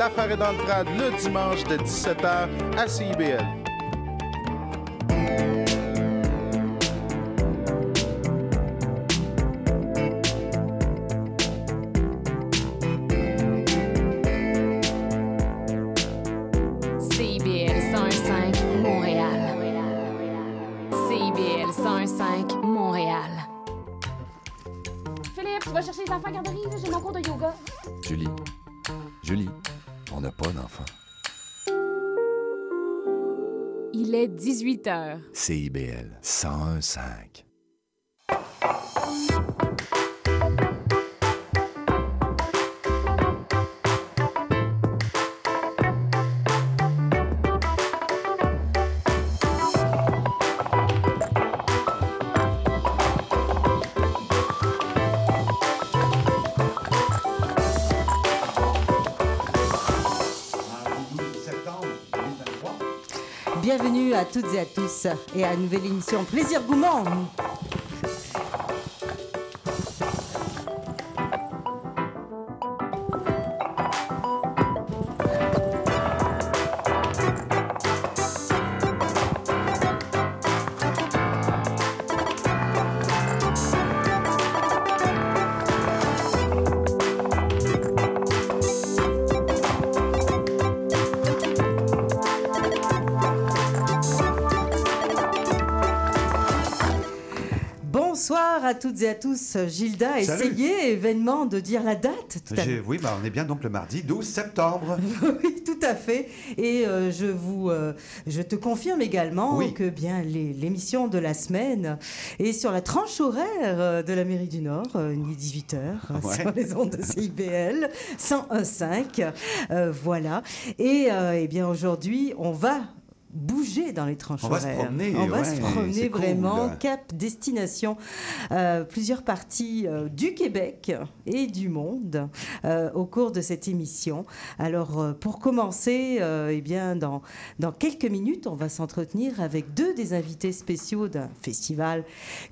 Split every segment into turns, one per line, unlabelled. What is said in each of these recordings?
L'affaire est dans le trad le dimanche de 17h à CIBL.
Est 18 h.
CIBL 101.5.
et à tous et à une nouvelle émission Plaisir Gourmand. Toutes et à tous. Gilda essayé, événement, de dire la date tout à
J'ai- Oui, bah, on est bien donc le mardi 12 septembre.
Oui, tout à fait. Et euh, je vous, euh, je te confirme également
Oui.
que bien l'émission de la semaine est sur la tranche horaire euh, de la mairie du Nord, euh, ni 18 h
Ouais.
sur les ondes de CIBL 101.5. Euh, voilà. Et eh bien aujourd'hui, on va bouger dans les tranches
On va se promener,
On va se promener
cool.
vraiment cap destination euh, plusieurs parties euh, du Québec et du monde euh, au cours de cette émission. Alors, pour commencer, eh bien, dans, dans quelques minutes, on va s'entretenir avec deux des invités spéciaux d'un festival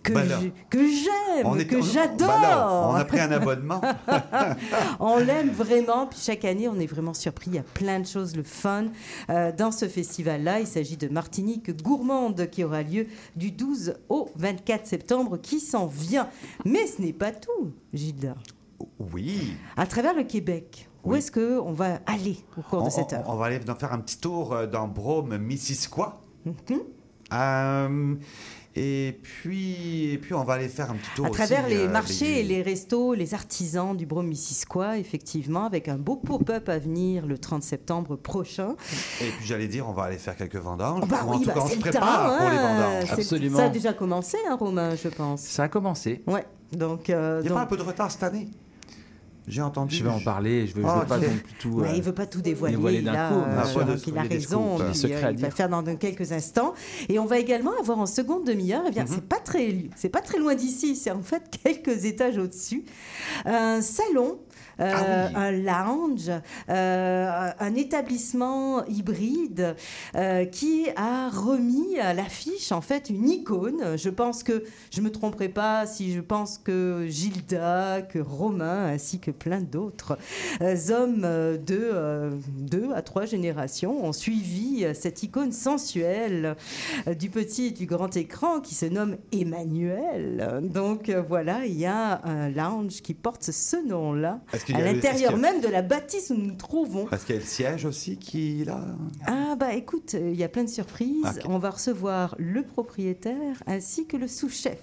que
Bah
que j'aime,
On
que
on-
j'adore.
bah là, on a pris un abonnement.
On l'aime vraiment, puis chaque année, on est vraiment surpris. Il y a plein de choses, le fun dans ce festival-là. Il s'agit de Martinique gourmande qui aura lieu du 12 au 24 septembre qui s'en vient? Mais ce n'est pas tout, Gilda.
Oui.
À travers le Québec, où est-ce qu'on va aller au cours
On,
de cette heure?
on va aller faire un petit tour euh, dans Brome, Missisquoi.
Mhm.
Euh, et puis, et puis, on va aller faire un petit tour
À travers
aussi,
les
euh,
marchés et les restos, les artisans du Brome-Missisquoi, effectivement, avec un beau pop-up à venir le 30 septembre prochain.
Et puis, j'allais dire, on va aller faire quelques vendanges.
Oh, bah
Ou en
oui,
tout
bah,
cas, on se prépare
temps,
pour les
hein.
vendanges.
Absolument.
Ça a déjà commencé, hein, Romain, je pense.
Ça a commencé.
Ouais, donc... euh,
Il n'y a
donc-
pas un peu de retard cette année? J'ai entendu.
Je vais en parler. Je veux, je
Ah,
veux pas
ok.
non plus tout.
Ouais,
euh,
il veut pas tout dévoiler.
dévoiler coup,
euh,
bien sûr.
donc il a
Pas
raison.
secrets
euh, il va faire dans, dans quelques instants. Et on va également avoir en seconde demi-heure. Eh bien,
Mhm.
c'est pas très, c'est pas très loin d'ici. C'est en fait quelques étages au-dessus. Un salon. Euh,
Ah oui.
un lounge, euh, un établissement hybride euh, qui a remis à l'affiche en fait une icône. Je pense que je me tromperai pas si je pense que Gilda, que Romain ainsi que plein d'autres euh, hommes euh, de euh, deux à trois générations ont suivi euh, cette icône sensuelle euh, du petit et du grand écran qui se nomme Emmanuel. Donc euh, voilà, il y a un lounge qui porte ce nom-là
Est-ce
à l'intérieur
a-
même de la bâtisse où nous nous trouvons.
Parce qu'il y a le siège aussi qui, là.
Ah bah écoute, euh, il y a plein de surprises.
Ok.
On va recevoir le propriétaire ainsi que le sous-chef.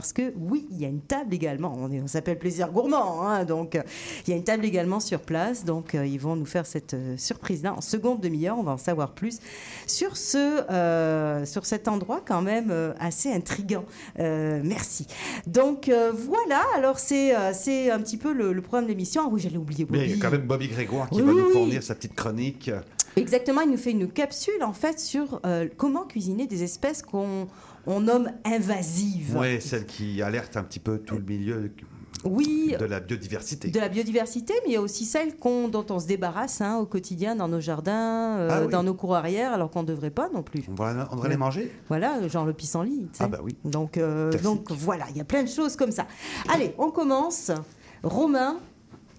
Parce que oui, il y a une table également. On, est- on s'appelle Plaisir Gourmand, hein, donc euh, il y a une table également sur place. Donc euh, ils vont nous faire cette euh, surprise-là en seconde demi-heure. On va en savoir plus sur ce, euh, sur cet endroit quand même assez intrigant. Euh, merci. Donc voilà. Alors c'est, c'est un petit peu le, le programme de l'émission. Ah oui, j'allais oublier.
Mais il y a quand même Bobby Grégoire qui
Oui,
va nous
oui.
fournir sa petite chronique.
Exactement, il nous fait une capsule en fait sur euh, comment cuisiner des espèces qu'on on nomme invasives.
Oui, celle qui alerte un petit peu tout le milieu
Oui,
de la biodiversité.
de la biodiversité, mais il y a aussi celles qu'on- dont on se débarrasse hein, au quotidien dans nos jardins, euh,
Ah oui.
dans nos cours arrière, alors qu'on ne devrait pas non plus.
On on devrait les manger?
Voilà, genre le pissenlit. tu sais.
Ah bah oui.
Donc, euh, donc voilà, il y a plein de choses comme ça. Allez, on commence. Romain,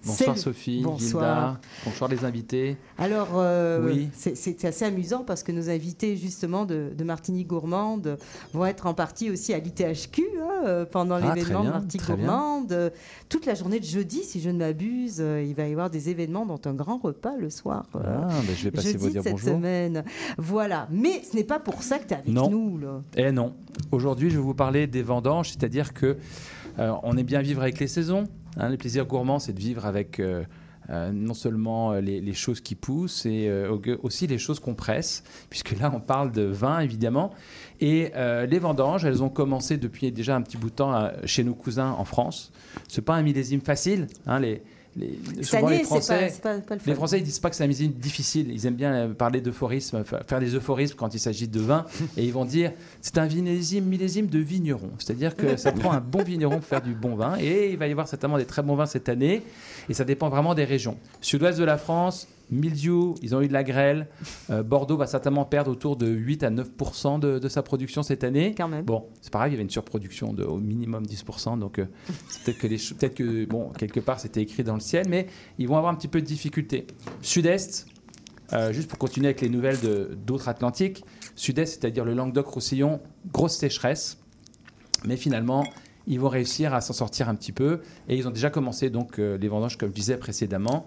Bonsoir Sophie,
Bonsoir.
Gilda, bonsoir les invités.
Alors, euh,
Oui.
c'est- assez amusant parce que nos invités, justement, de, de Martinique Gourmande vont être en partie aussi à l'ITHQ hein, euh, pendant
Ah,
l'événement Martinique. Gourmande. Toute la journée de jeudi, si je ne m'abuse, euh, il va y avoir des événements, dont un grand repas le soir. euh,
Ah, ben, je vais passer
jeudi
vous dire
cette
bonjour.
semaine. Voilà. Mais ce n'est pas pour ça que tu es avec
Non.
nous. Là.
Eh non. Aujourd'hui, je vais vous parler des vendanges, c'est-à-dire que euh, on aime bien vivre avec les saisons. Hein. le plaisir gourmand, c'est de vivre avec euh, euh, non seulement euh, les, les choses qui poussent, et au- aussi les choses qu'on presse, puisque là, on parle de vin, évidemment. Et les vendanges, elles ont commencé depuis déjà un petit bout de temps chez nos cousins en France. C'est pas un millésime facile. hein, les, les,
Cette
souvent,
année,
les Français,
pas, c'est pas, pas le
les. Français, ils disent pas que c'est un millésime difficile. Ils aiment bien parler d'euphorisme, fa- faire des euphorismes quand il s'agit de vin. et ils vont dire c'est un millésime de vigneron. C'est-à-dire que ça prend un bon vigneron pour faire du bon vin. Et il va y avoir certainement des très bons vins cette année. Et ça dépend vraiment des régions. Sud-ouest de la France, Mildiou, ils ont eu de la grêle. Euh, Bordeaux va certainement perdre autour de 8 à 9 de, de sa production cette année.
Quand même.
Bon, c'est pareil, il y avait une surproduction de au minimum 10%, donc euh, peut-être que, les, ch- peut-être que bon, quelque part c'était écrit dans le ciel, mais ils vont avoir un petit peu de difficulté. Sud-Est, euh, juste pour continuer avec les nouvelles de- d'autres Atlantiques, Sud-Est, c'est-à-dire le Languedoc-Roussillon, grosse sécheresse, mais finalement ils vont réussir à s'en sortir un petit peu, et ils ont déjà commencé donc euh, les vendanges comme je disais précédemment.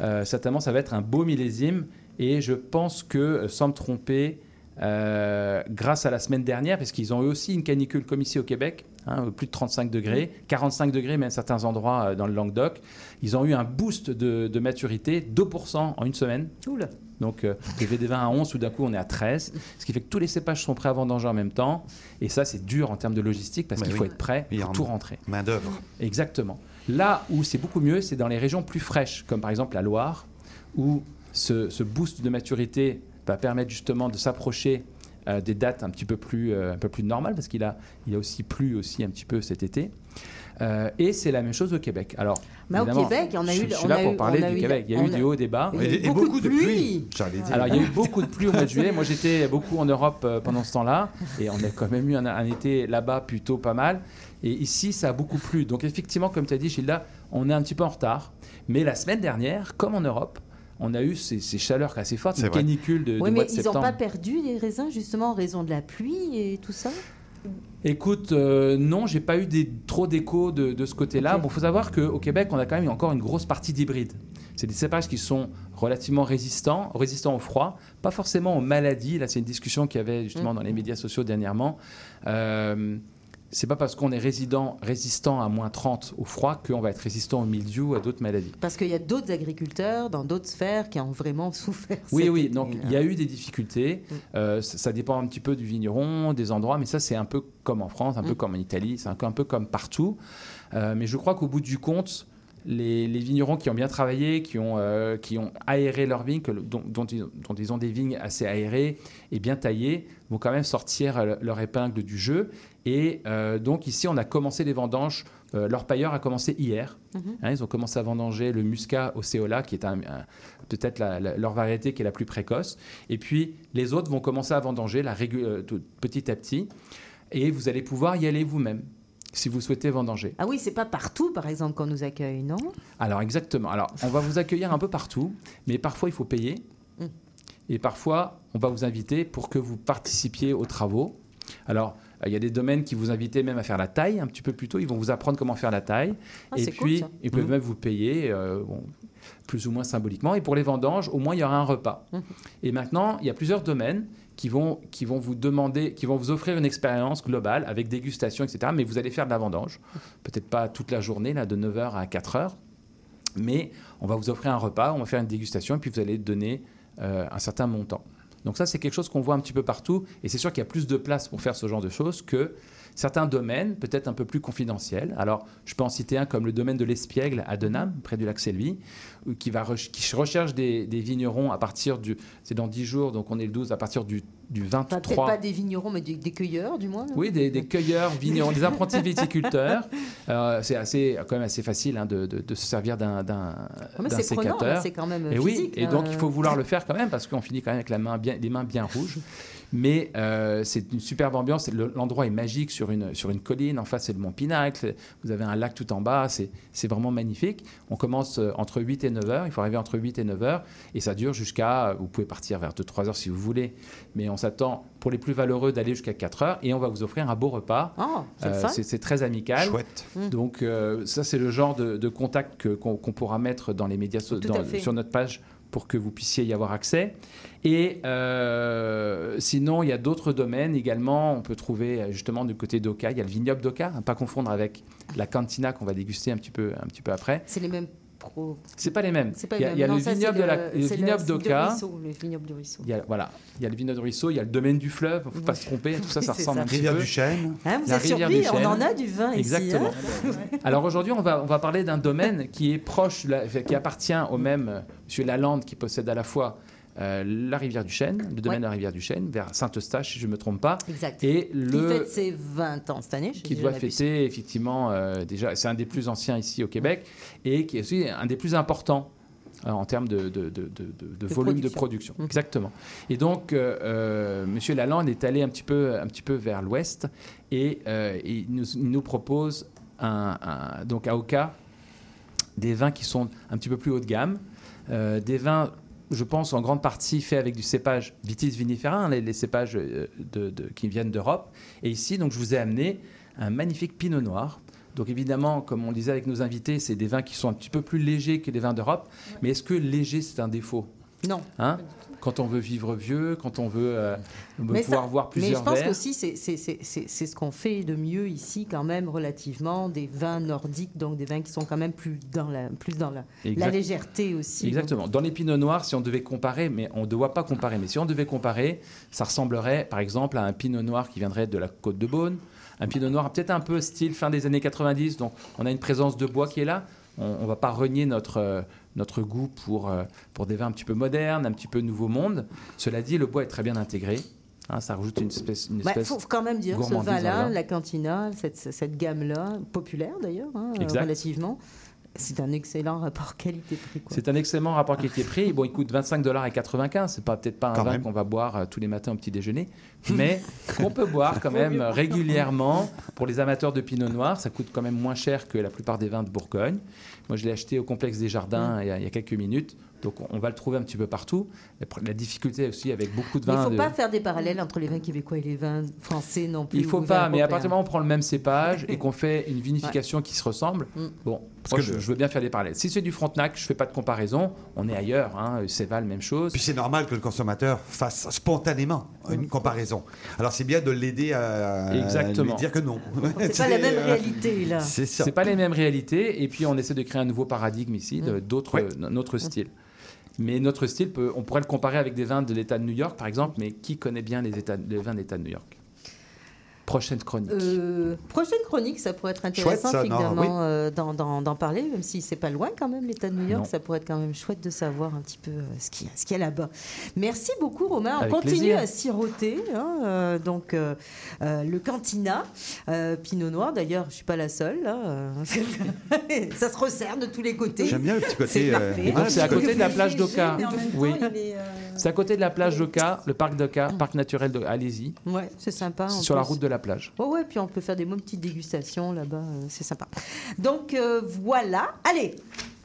Euh, certainement, ça va être un beau millésime, et je pense que, euh, sans me tromper, euh, grâce à la semaine dernière, parce qu'ils ont eu aussi une canicule comme ici au Québec, hein, plus de 35 degrés, 45 degrés même à certains endroits dans le Languedoc. Ils ont eu un boost de, de maturité, 2% en une semaine.
Oula.
Donc, euh, des vins à 11, tout d'un coup, on est à 13. Ce qui fait que tous les cépages sont prêts à vendanger en même temps. Et ça, c'est dur en termes de logistique parce qu'il
oui.
faut être prêt pour tout rentrer.
Main d'œuvre.
Exactement. Là où c'est beaucoup mieux, c'est dans les régions plus fraîches, comme par exemple la Loire, où ce, ce boost de maturité va permettre justement de s'approcher euh, des dates un petit peu plus, euh, un peu plus normales, parce qu'il a, il a aussi plu aussi un petit peu cet été. Euh, et c'est la même chose au Québec. Alors,
Mais au Québec, on a
je,
eu-
je suis
on
là
a
pour
eu-
parler du
eu-
Québec. Il y a eu
a-
du haut débat.
Il y a eu
Et, et
beaucoup
beaucoup,
de pluie.
pluie, j'allais dire.
Alors, il y a eu beaucoup de pluie au mois de juillet. Moi, j'étais beaucoup en Europe pendant ce temps-là. Et on a quand même eu un, un été là-bas plutôt pas mal. Et ici, ça a beaucoup plu. Donc, effectivement, comme tu as dit, Gilda, on est un petit peu en retard. Mais la semaine dernière, comme en Europe, on a eu ces, ces chaleurs assez fortes,
C'est
une
vrai.
canicule de,
Oui, mais
mois de
ils n'ont pas perdu les raisins justement en raison de la pluie et tout ça?
Écoute, euh, non, j'ai pas eu des, trop d'écho de, de ce côté-là.
Ok.
Bon, faut savoir qu'au Québec, on a quand même encore une grosse partie d'hybrides. C'est des cépages qui sont relativement résistants, résistants au froid, pas forcément aux maladies. Là, c'est une discussion qu'il y avait justement dans les médias sociaux dernièrement. Euh, c'est pas parce qu'on est résident, résistant à moins 30 au froid qu'on va être résistant au mildiou ou à d'autres maladies.
Parce qu'il y a d'autres agriculteurs dans d'autres sphères qui ont vraiment souffert.
Oui, oui, donc il y a eu des difficultés. Euh, ça, ça dépend un petit peu du vigneron, des endroits, mais ça, c'est un peu comme en France, un peu
Mm.
comme en Italie, c'est un, peu- un peu comme partout. Euh, mais je crois qu'au bout du compte, les, les vignerons qui ont bien travaillé, qui ont, euh, qui ont aéré leurs vignes, que dont, dont ils, dont ils ont des vignes assez aérées et bien taillées, vont quand même sortir leur épingle du jeu. Et euh, donc ici, on a commencé les vendanges. Euh, leur pailleur a commencé hier.
Mhm.
Hein, ils ont commencé à vendanger le muscat Océola, qui est un- un- peut-être leur variété qui est la plus précoce. Et puis les autres vont commencer à vendanger la euh, tout- petit à petit. Et vous allez pouvoir y aller vous-même si vous souhaitez vendanger.
Ah oui, c'est pas partout, par exemple, qu'on nous accueille, non?
Alors exactement. Alors on va vous accueillir un peu partout, mais parfois il faut payer.
Mm.
Et parfois on va vous inviter pour que vous participiez aux travaux. Alors il y a des domaines qui vous invitent même à faire la taille un petit peu plus tôt. Ils vont vous apprendre comment faire la taille.
Ah,
et
cool,
puis ils peuvent
Mhm.
même vous payer. euh, bon, plus ou moins symboliquement. Et pour les vendanges, au moins il y aura un repas.
Mhm.
Et maintenant, il y a plusieurs domaines qui vont, qui vont vous demander, qui vont vous offrir une expérience globale avec dégustation, etc. Mais vous allez faire de la vendange. Peut-être pas toute la journée, là, de 9h à 4h. Mais on va vous offrir un repas, on va faire une dégustation et puis vous allez donner euh, un certain montant. Donc ça, c'est quelque chose qu'on voit un petit peu partout. Et c'est sûr qu'il y a plus de place pour faire ce genre de choses que certains domaines, peut-être un peu plus confidentiels. Alors, je peux en citer un comme le domaine de l'Espiègle à Denham, près du lac où- qui, va qui recherche des, des vignerons à partir du... C'est dans 10 jours, donc on est le 12, à partir du, du
Enfin, peut-être
23...
pas des vignerons, mais des, des cueilleurs, du moins.
Oui, des, des cueilleurs, vignerons, des apprentis viticulteurs. Euh, c'est assez, quand même assez facile hein, de, de- de se servir d'un d'un-
Ah,
d'un
c'est
sécateur.
quand même
Et oui,
physique.
et donc
là.
il faut vouloir le faire quand même parce qu'on finit quand même avec la main bien, les mains bien rouges. Mais euh, c'est une superbe ambiance. Le- L'endroit est magique sur une, sur une colline. En face, c'est le mont Pinacle. Vous avez un lac tout en bas. C'est c'est vraiment magnifique. On commence euh, entre 8 et 9 heures. Il faut arriver entre 8 et 9 heures. Et ça dure jusqu'à. Vous pouvez partir vers 2-3 heures si vous voulez. Mais on s'attend, pour les plus valeureux, d'aller jusqu'à 4 heures. Et on va vous offrir un beau repas.
Oh, c'est
Euh, très amical.
Chouette.
Donc euh, ça, c'est le genre de, de contact qu'on qu'on pourra mettre dans les médias dans- sur notre page pour que vous puissiez y avoir accès. Et euh, sinon, il y a d'autres domaines également. On peut trouver euh, justement du côté d'Oka, il y a le vignoble d'Oka, à pas confondre avec la cantina qu'on va déguster un petit peu, un petit peu après.
C'est les mêmes pros.
C'est pas les mêmes.
Pas
il y a,
les
il y a
mêmes.
le
ça,
vignoble de la-
le-
le vignoble
le
d'Oka.
ruisseau, Le vignoble du ruisseau.
Il y a, voilà, il y a le vignoble de ruisseau, il y a le domaine du fleuve, faut pas se tromper, tout ça, ça ressemble
ça.
un petit
Rivière
peu.
du Chêne.
Hein, vous
La
êtes surpris On en a du vin ici.
Exactement.
hein
Alors aujourd'hui, on va, on va parler d'un domaine qui est proche, qui appartient au même euh, Monsieur Lalande, qui possède à la fois euh, la rivière du Chêne, le domaine
Ouais.
de la rivière du Chêne, vers Saint-Eustache, si je ne me trompe pas,
Exact.
et
Qui
le
fête ses 20 ans cette année. je
qui doit fêter effectivement euh, déjà, c'est un des plus anciens ici au Québec et qui est aussi un des plus importants euh, en termes de, de- de- de- de- de volume de production.
Mhm.
Exactement. Et donc, euh, euh, Monsieur Lalande est allé un petit peu, un petit peu vers l'ouest et euh, il, nous, il nous propose un, un- donc à Oka des vins qui sont un petit peu plus haut de gamme, euh, des vins je pense, en grande partie faits avec du cépage vitis vinifera, hein, les, les cépages euh, de- de- qui viennent d'Europe. Et ici, donc, je vous ai amené un magnifique pinot noir. Donc évidemment, comme on le disait avec nos invités, c'est des vins qui sont un petit peu plus légers que les vins d'Europe. Mais est-ce que léger, c'est un défaut?
Non.
hein Quand on veut vivre vieux, quand on veut, euh,
Mais
pouvoir
ça-
voir
Mais je
plusieurs
pense qu'aussi, c'est ce qu'on fait de mieux ici, quand même, relativement, des vins nordiques, donc des vins qui sont quand même plus dans la, plus dans la, la légèreté aussi.
Exactement. Dans les pinots noirs, si on devait comparer, mais on ne doit pas comparer, mais si on devait comparer, ça ressemblerait par exemple à un pinot noir qui viendrait de la côte de Beaune, un pinot noir peut-être un peu style fin des années 90, donc on a une présence de bois qui est là. On ne va pas renier notre, euh, notre goût pour, euh, pour des vins un petit peu modernes, un petit peu nouveau monde. Cela dit, le bois est très bien intégré. Hein, ça rajoute une espèce. Une
Il
espèce
faut quand même dire, ce vin-là,
vin.
la cantina, cette, cette gamme-là, populaire d'ailleurs, hein,
Exact.
relativement, c'est un excellent rapport qualité-prix.
C'est un excellent rapport qualité-prix. Bon, il coûte 25 dollars et 95. C'est pas peut-être pas un
Quand
vin qu'on va boire euh, tous les matins au petit déjeuner, mais qu'on peut boire quand même régulièrement. Pour les amateurs de Pinot Noir, ça coûte quand même moins cher que la plupart des vins de Bourgogne. Moi, je l'ai acheté au complexe des Jardins il, y a, il y a quelques minutes. Donc, on va le trouver un petit peu partout. La, difficulté aussi avec beaucoup de
Mais il
vins.
ne faut
de-
pas faire des parallèles entre les vins québécois et les vins français non plus.
Il faut
ou les
pas,
vins
mais à partir du moment où on prend le même cépage et qu'on fait une vinification qui se ressemble,
Mm.
bon,
Parce
moi,
que
je, veux bien faire des parallèles. Si c'est du Frontenac, je fais pas de comparaison. On est ailleurs, hein, Céval, même chose.
Puis c'est normal que le consommateur fasse spontanément une comparaison. Alors c'est bien de l'aider à
Exactement.
lui dire que non.
C'est pas la même
euh,
réalité, là.
C'est ça.
C'est pas les mêmes réalités, et puis on essaie de créer un nouveau paradigme ici, de- d'autres,
Ouais.
n- notre style. Mais notre style, peut- on pourrait le comparer avec des vins de l'État de New York, par exemple, mais qui connaît bien les, États- les vins de l'État de New York? Prochaine chronique.
Euh, prochaine chronique, ça pourrait être intéressant
Chouette, ça, non,
finalement
oui.
euh, d'en, parler, même si c'est pas loin quand même l'État de New York,
Non.
ça pourrait être quand même chouette de savoir un petit peu euh, ce qu'il y a, là-bas. Merci beaucoup Romain, on
Avec
continue
plaisir.
à siroter, hein, euh, donc euh, euh, le Cantina, euh, Pinot Noir, d'ailleurs je suis pas la seule, là, euh, ça se resserre de tous les côtés.
J'aime bien le petit côté.
C'est
à côté de la plage d'Oka. Oui.
euh,
C'est à côté de la plage d'Oka, le parc d'Oka, parc naturel de. Allez-y,
Ouais, c'est sympa.
sur la route de la plage.
Oh ouais, puis on peut faire des bonnes petites dégustations là-bas, euh, c'est sympa. Donc euh, voilà, allez,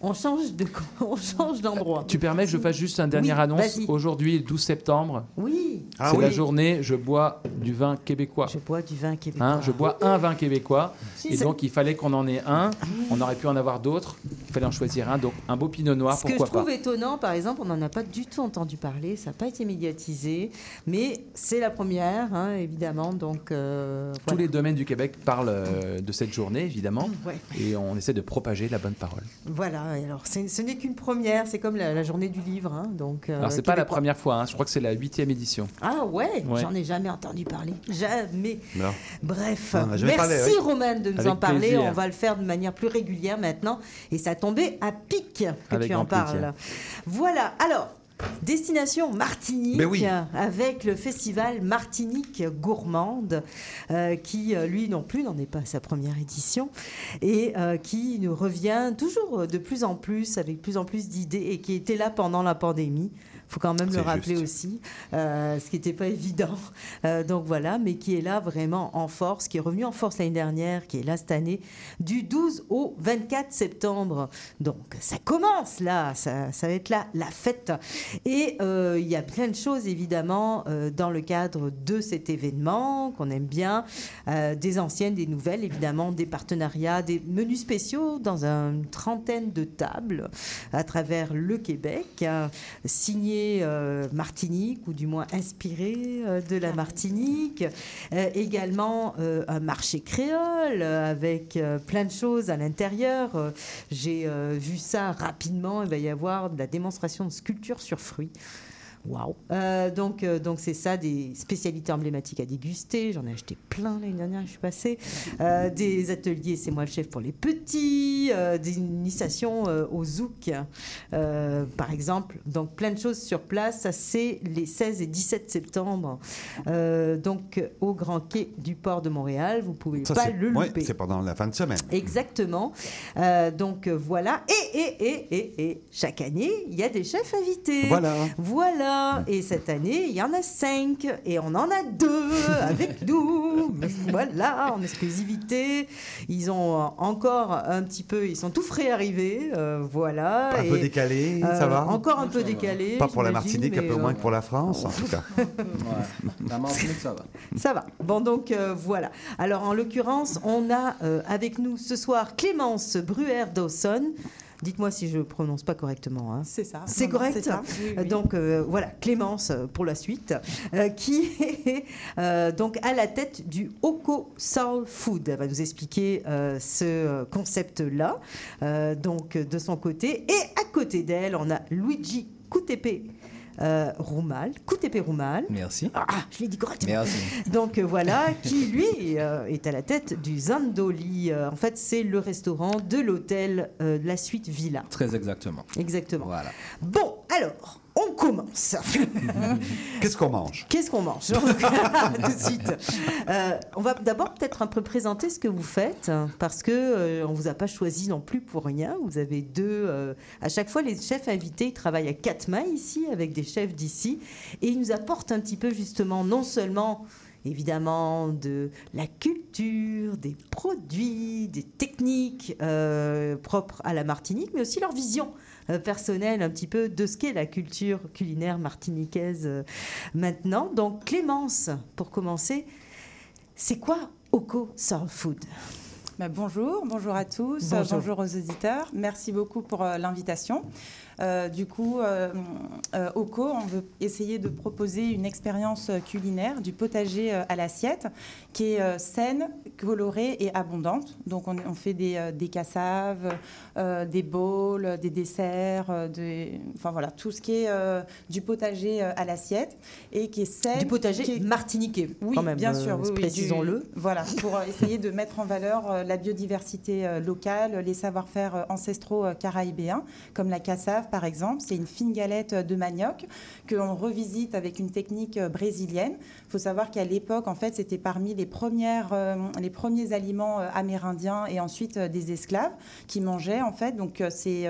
on change de on change d'endroit.
Tu permets que je fasse juste une dernière
Oui,
annonce. Aujourd'hui, le 12 septembre,
Oui,
Ah
c'est
oui.
la journée, je bois du vin québécois.
je bois du vin québécois.
Hein, je bois un vin québécois. Et donc, il fallait qu'on en ait un. On aurait pu en avoir d'autres. Il fallait en choisir un. Donc, un beau pinot noir,
Ce que je trouve
pas.
étonnant, par exemple, on n'en a pas du tout entendu parler, ça n'a pas été médiatisé, mais c'est la première, hein, évidemment. Donc, euh,
Tous
voilà.
les domaines du Québec parlent euh, de cette journée, évidemment.
Ouais.
Et on essaie de propager la bonne parole.
Voilà, alors c'est- ce n'est qu'une première, c'est comme la, la journée du livre. hein, donc, euh,
Alors, c'est pas la première fois. hein. Je crois que c'est la huitième édition.
Ah ouais,
Ouais.
j'en ai jamais entendu parler. Jamais.
Non.
Bref, merci
parlé, oui.
Romain de nous
Avec
en parler.
plaisir.
On va le faire de manière plus régulière maintenant. Et ça tombait à pic que
Avec
tu en
plaisir.
parles. Voilà, alors, destination Martinique,
Ben oui.
avec le festival Martinique Gourmande, euh, qui, euh, lui non plus, n'en est pas à sa première édition, et euh, qui nous revient toujours de plus en plus, avec plus en plus d'idées, et qui était là pendant la pandémie faut quand même le rappeler
juste.
aussi, euh, ce qui n'était pas évident. Euh, donc voilà, mais qui est là vraiment en force, qui est revenu en force l'année dernière, qui est là cette année, du 12 au 24 septembre. Donc ça commence là, ça, ça va être là la fête. Et euh, il y a plein de choses évidemment dans le cadre de cet événement qu'on aime bien, des anciennes, des nouvelles évidemment, des partenariats, des menus spéciaux dans une trentaine de tables à travers le Québec, euh, euh, Martinique ou du moins inspiré euh, de la Martinique. Euh, également un marché créole avec plein de choses à l'intérieur. J'ai vu ça rapidement. Il va y avoir de la démonstration de sculpture sur fruits. Waouh Euh, Donc, euh, donc c'est ça, des spécialités emblématiques à déguster. J'en ai acheté plein l'année dernière, je suis passée. Euh, des ateliers, c'est moi le chef pour les petits. euh, des initiations au zouk, par exemple. Donc, plein de choses sur place. Ça, c'est les 16 et 17 septembre. Donc, au Grand Quai du Port de Montréal. Vous pouvez
Ça,
pas le
ouais,
louper.
c'est pendant la fin de semaine.
Exactement. Donc voilà. Et, et, et, et, et, chaque année, il y a des chefs invités.
Voilà.
Voilà. Et cette année, il y en a cinq. Et on en a deux avec nous. Voilà, en exclusivité. Ils ont euh, encore un petit peu, ils sont tout frais arrivés. euh, voilà.
Un
Et,
peu décalé,
euh,
ça va
Encore un peu décalé.
Pas pour la Martinique, un peu
euh,
moins que pour la France, en tout cas.
La Martinique, ça va.
Ça va. Bon, donc voilà. Alors, en l'occurrence, on a avec nous ce soir Clémence Bruer-Dawson. Dites-moi si je prononce pas correctement. hein.
C'est ça.
C'est correct.
c'est ça. Oui, oui.
Donc euh, voilà, Clémence euh, pour la suite, euh, qui est euh, donc à la tête du Oko Soul Food. Elle va nous expliquer ce concept-là, donc de son côté. Et à côté d'elle, on a Luigi Coutepe. Euh, Roumal, Coutepe Roumal.
Merci.
Ah, je l'ai dit correctement.
Merci.
Donc euh, voilà, qui lui euh, est à la tête du Zandoli. Euh, en fait, c'est le restaurant de l'hôtel La Suite Villa.
Très exactement.
Exactement.
Voilà.
Bon, alors, on commence.
Qu'est-ce qu'on mange?
Qu'est-ce qu'on mange? Tout de suite. Euh, on va d'abord peut-être un peu présenter ce que vous faites, parce que euh, on vous a pas choisi non plus pour rien. Vous avez deux. euh, à chaque fois, les chefs invités ils travaillent à quatre mains ici avec des chefs d'ici, et ils nous apportent un petit peu justement non seulement évidemment de la culture, des produits, des techniques euh, propres à la Martinique, mais aussi leur vision euh, personnelle un petit peu de ce qu'est la culture culinaire martiniquaise euh, maintenant. Donc Clémence, pour commencer, c'est quoi Oko Soul Food?
Bah, bonjour, bonjour à tous,
Bonjour.
bonjour aux auditeurs. Merci beaucoup pour euh, l'invitation. Euh, du coup, euh, euh, Oko, on veut essayer de proposer une expérience euh, culinaire du potager euh, à l'assiette qui est euh, saine, colorée et abondante. Donc, on, on fait des, euh, des cassaves, euh, des bowls, des desserts, euh, des- enfin voilà, tout ce qui est euh, du potager euh, à l'assiette et qui est saine.
Du potager
qui est-
martiniquais,
oui,
quand même.
bien
euh,
sûr, oui,
précisons-le.
du- Voilà, pour euh, essayer de mettre en valeur euh, la biodiversité euh, locale, les savoir-faire euh, ancestraux euh, caraïbéens, comme la cassave par exemple. C'est une fine galette de manioc que l'on revisite avec une technique euh, brésilienne. Il faut savoir qu'à l'époque, en fait, c'était parmi les, premières, euh, les premiers aliments euh, amérindiens et ensuite des esclaves qui mangeaient, en fait. Donc, c'est.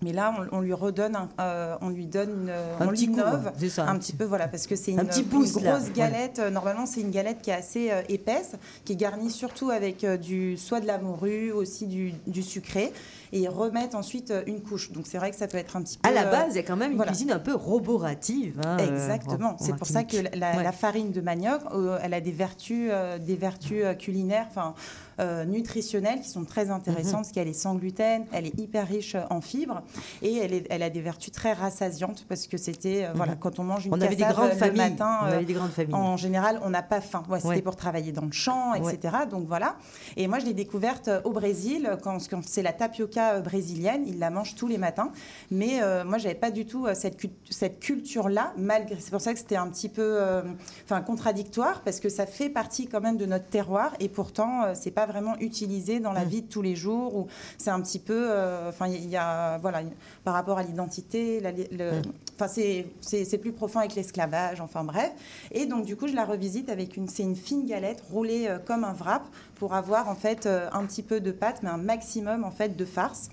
mais là, on, on lui redonne, un- euh, on lui donne, une,
Un
on
petit coup,
l'innove
c'est ça,
un petit peu, voilà, parce que c'est une,
Un petit
une
pouce,
grosse
là,
galette. Normalement, c'est une galette qui est assez euh, épaisse, qui est garnie surtout avec euh, du, soit de la morue, aussi du, du sucré, et ils remettent ensuite euh, une couche. Donc c'est vrai que ça peut être un petit peu.
À la
euh,
base, il y a quand même une
voilà.
cuisine un peu roborative. hein, euh,
Exactement.
en- en
c'est pour ça que la,
Ouais.
la farine de manioc, euh, elle a des vertus, euh, des vertus culinaires, enfin euh, nutritionnelles qui sont très intéressantes,
Mhm.
parce qu'elle est sans gluten, elle est hyper riche en fibres et elle, est- elle a des vertus très rassasiantes parce que c'était voilà
Mhm.
quand on mange une
On avait des grandes
le
familles.
matin.
on avait des grandes familles.
en général, on n'a pas faim. Ouais, C'était
Ouais.
pour travailler dans le champ, etc. Donc voilà. Et moi, je l'ai découverte au Brésil quand, quand c'est la tapioca euh, brésilienne. Ils la mangent tous les matins. Mais euh, moi, j'avais pas du tout euh, cette, cette culture-là. Malgré, c'est pour ça que c'était un petit peu, euh, enfin, contradictoire parce que ça fait partie quand même de notre terroir et pourtant, c'est pas vraiment utilisé dans la
Mm.
vie de tous les jours. Ou c'est un petit peu, enfin, il y a, voilà, par rapport à l'identité,
Mm.
Enfin, c'est- plus profond avec l'esclavage, enfin bref. Et donc, du coup, je la revisite avec une, c'est une fine galette roulée comme un wrap pour avoir en fait euh, un petit peu de pâte, mais un maximum en fait de farce.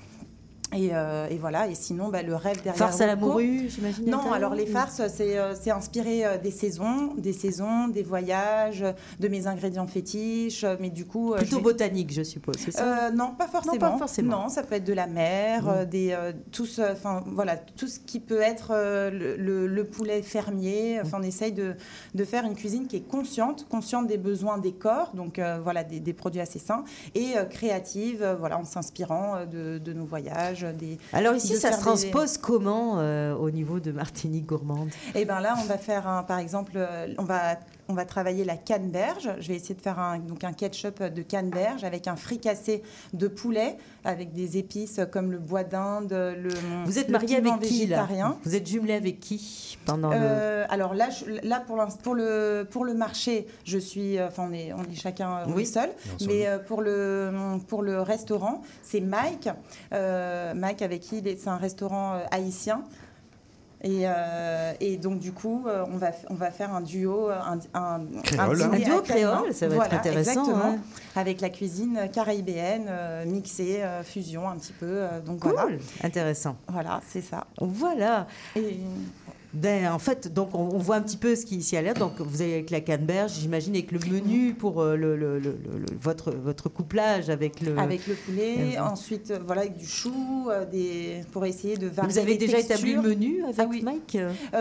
Et, euh, et voilà, et sinon, bah, le rêve derrière.
Farce à la morue, j'imagine.
non, alors les farces, c'est euh, inspiré euh, des saisons, des saisons, des voyages, de mes ingrédients fétiches, mais du coup...
Plutôt
je
botanique, je suppose, c'est ça?
Non, pas forcément.
pas forcément.
Non, ça peut être de la mer,
Mm.
euh, des, tout, ce, enfin, voilà, tout ce qui peut être le, le- le poulet fermier. Enfin, on essaye de, de faire une cuisine qui est consciente, consciente des besoins des corps, donc voilà, des, des produits assez sains, et créative, voilà, en s'inspirant de, de nos voyages. Des,
Alors ici,
de
ça se
des-
transpose comment euh, au niveau de Martinique gourmande?
Et bien là, on va faire, un, par exemple, euh, on va, on va travailler la canneberge. Je vais essayer de faire un, donc un ketchup de canneberge avec un fricassé de poulet, avec des épices comme le bois d'Inde, le
Vous êtes marié avec qui là
végétarien.
Vous êtes jumelé avec qui pendant le...
Euh, alors là, je- là pour, pour, le, pour le marché, je suis, euh, enfin on est, on est chacun
Oui.
seul,
Ensemble.
mais euh, pour le pour le restaurant, c'est Mike, euh, Mike avec qui il est- c'est un restaurant haïtien. Et, euh, et donc du coup, euh, on va on va faire un duo, un, un,
Créole,
Un duo créole, ça va être intéressant,
exactement,
ouais.
avec la cuisine caribéenne euh, mixée, euh, fusion un petit peu. euh, donc
Cool,
voilà,
intéressant.
voilà, c'est ça.
Voilà.
Et
en fait, donc on, on voit un petit peu ce qui ici a l'air. Donc vous avez avec la canneberge, j'imagine avec le menu pour euh, le, le- le- le- votre votre couplage avec le.
Avec le poulet,
Euh,
ensuite euh, voilà avec du chou, euh, des pour essayer de varier
vous avez
les
déjà établi le menu avec
Ah oui.
Mike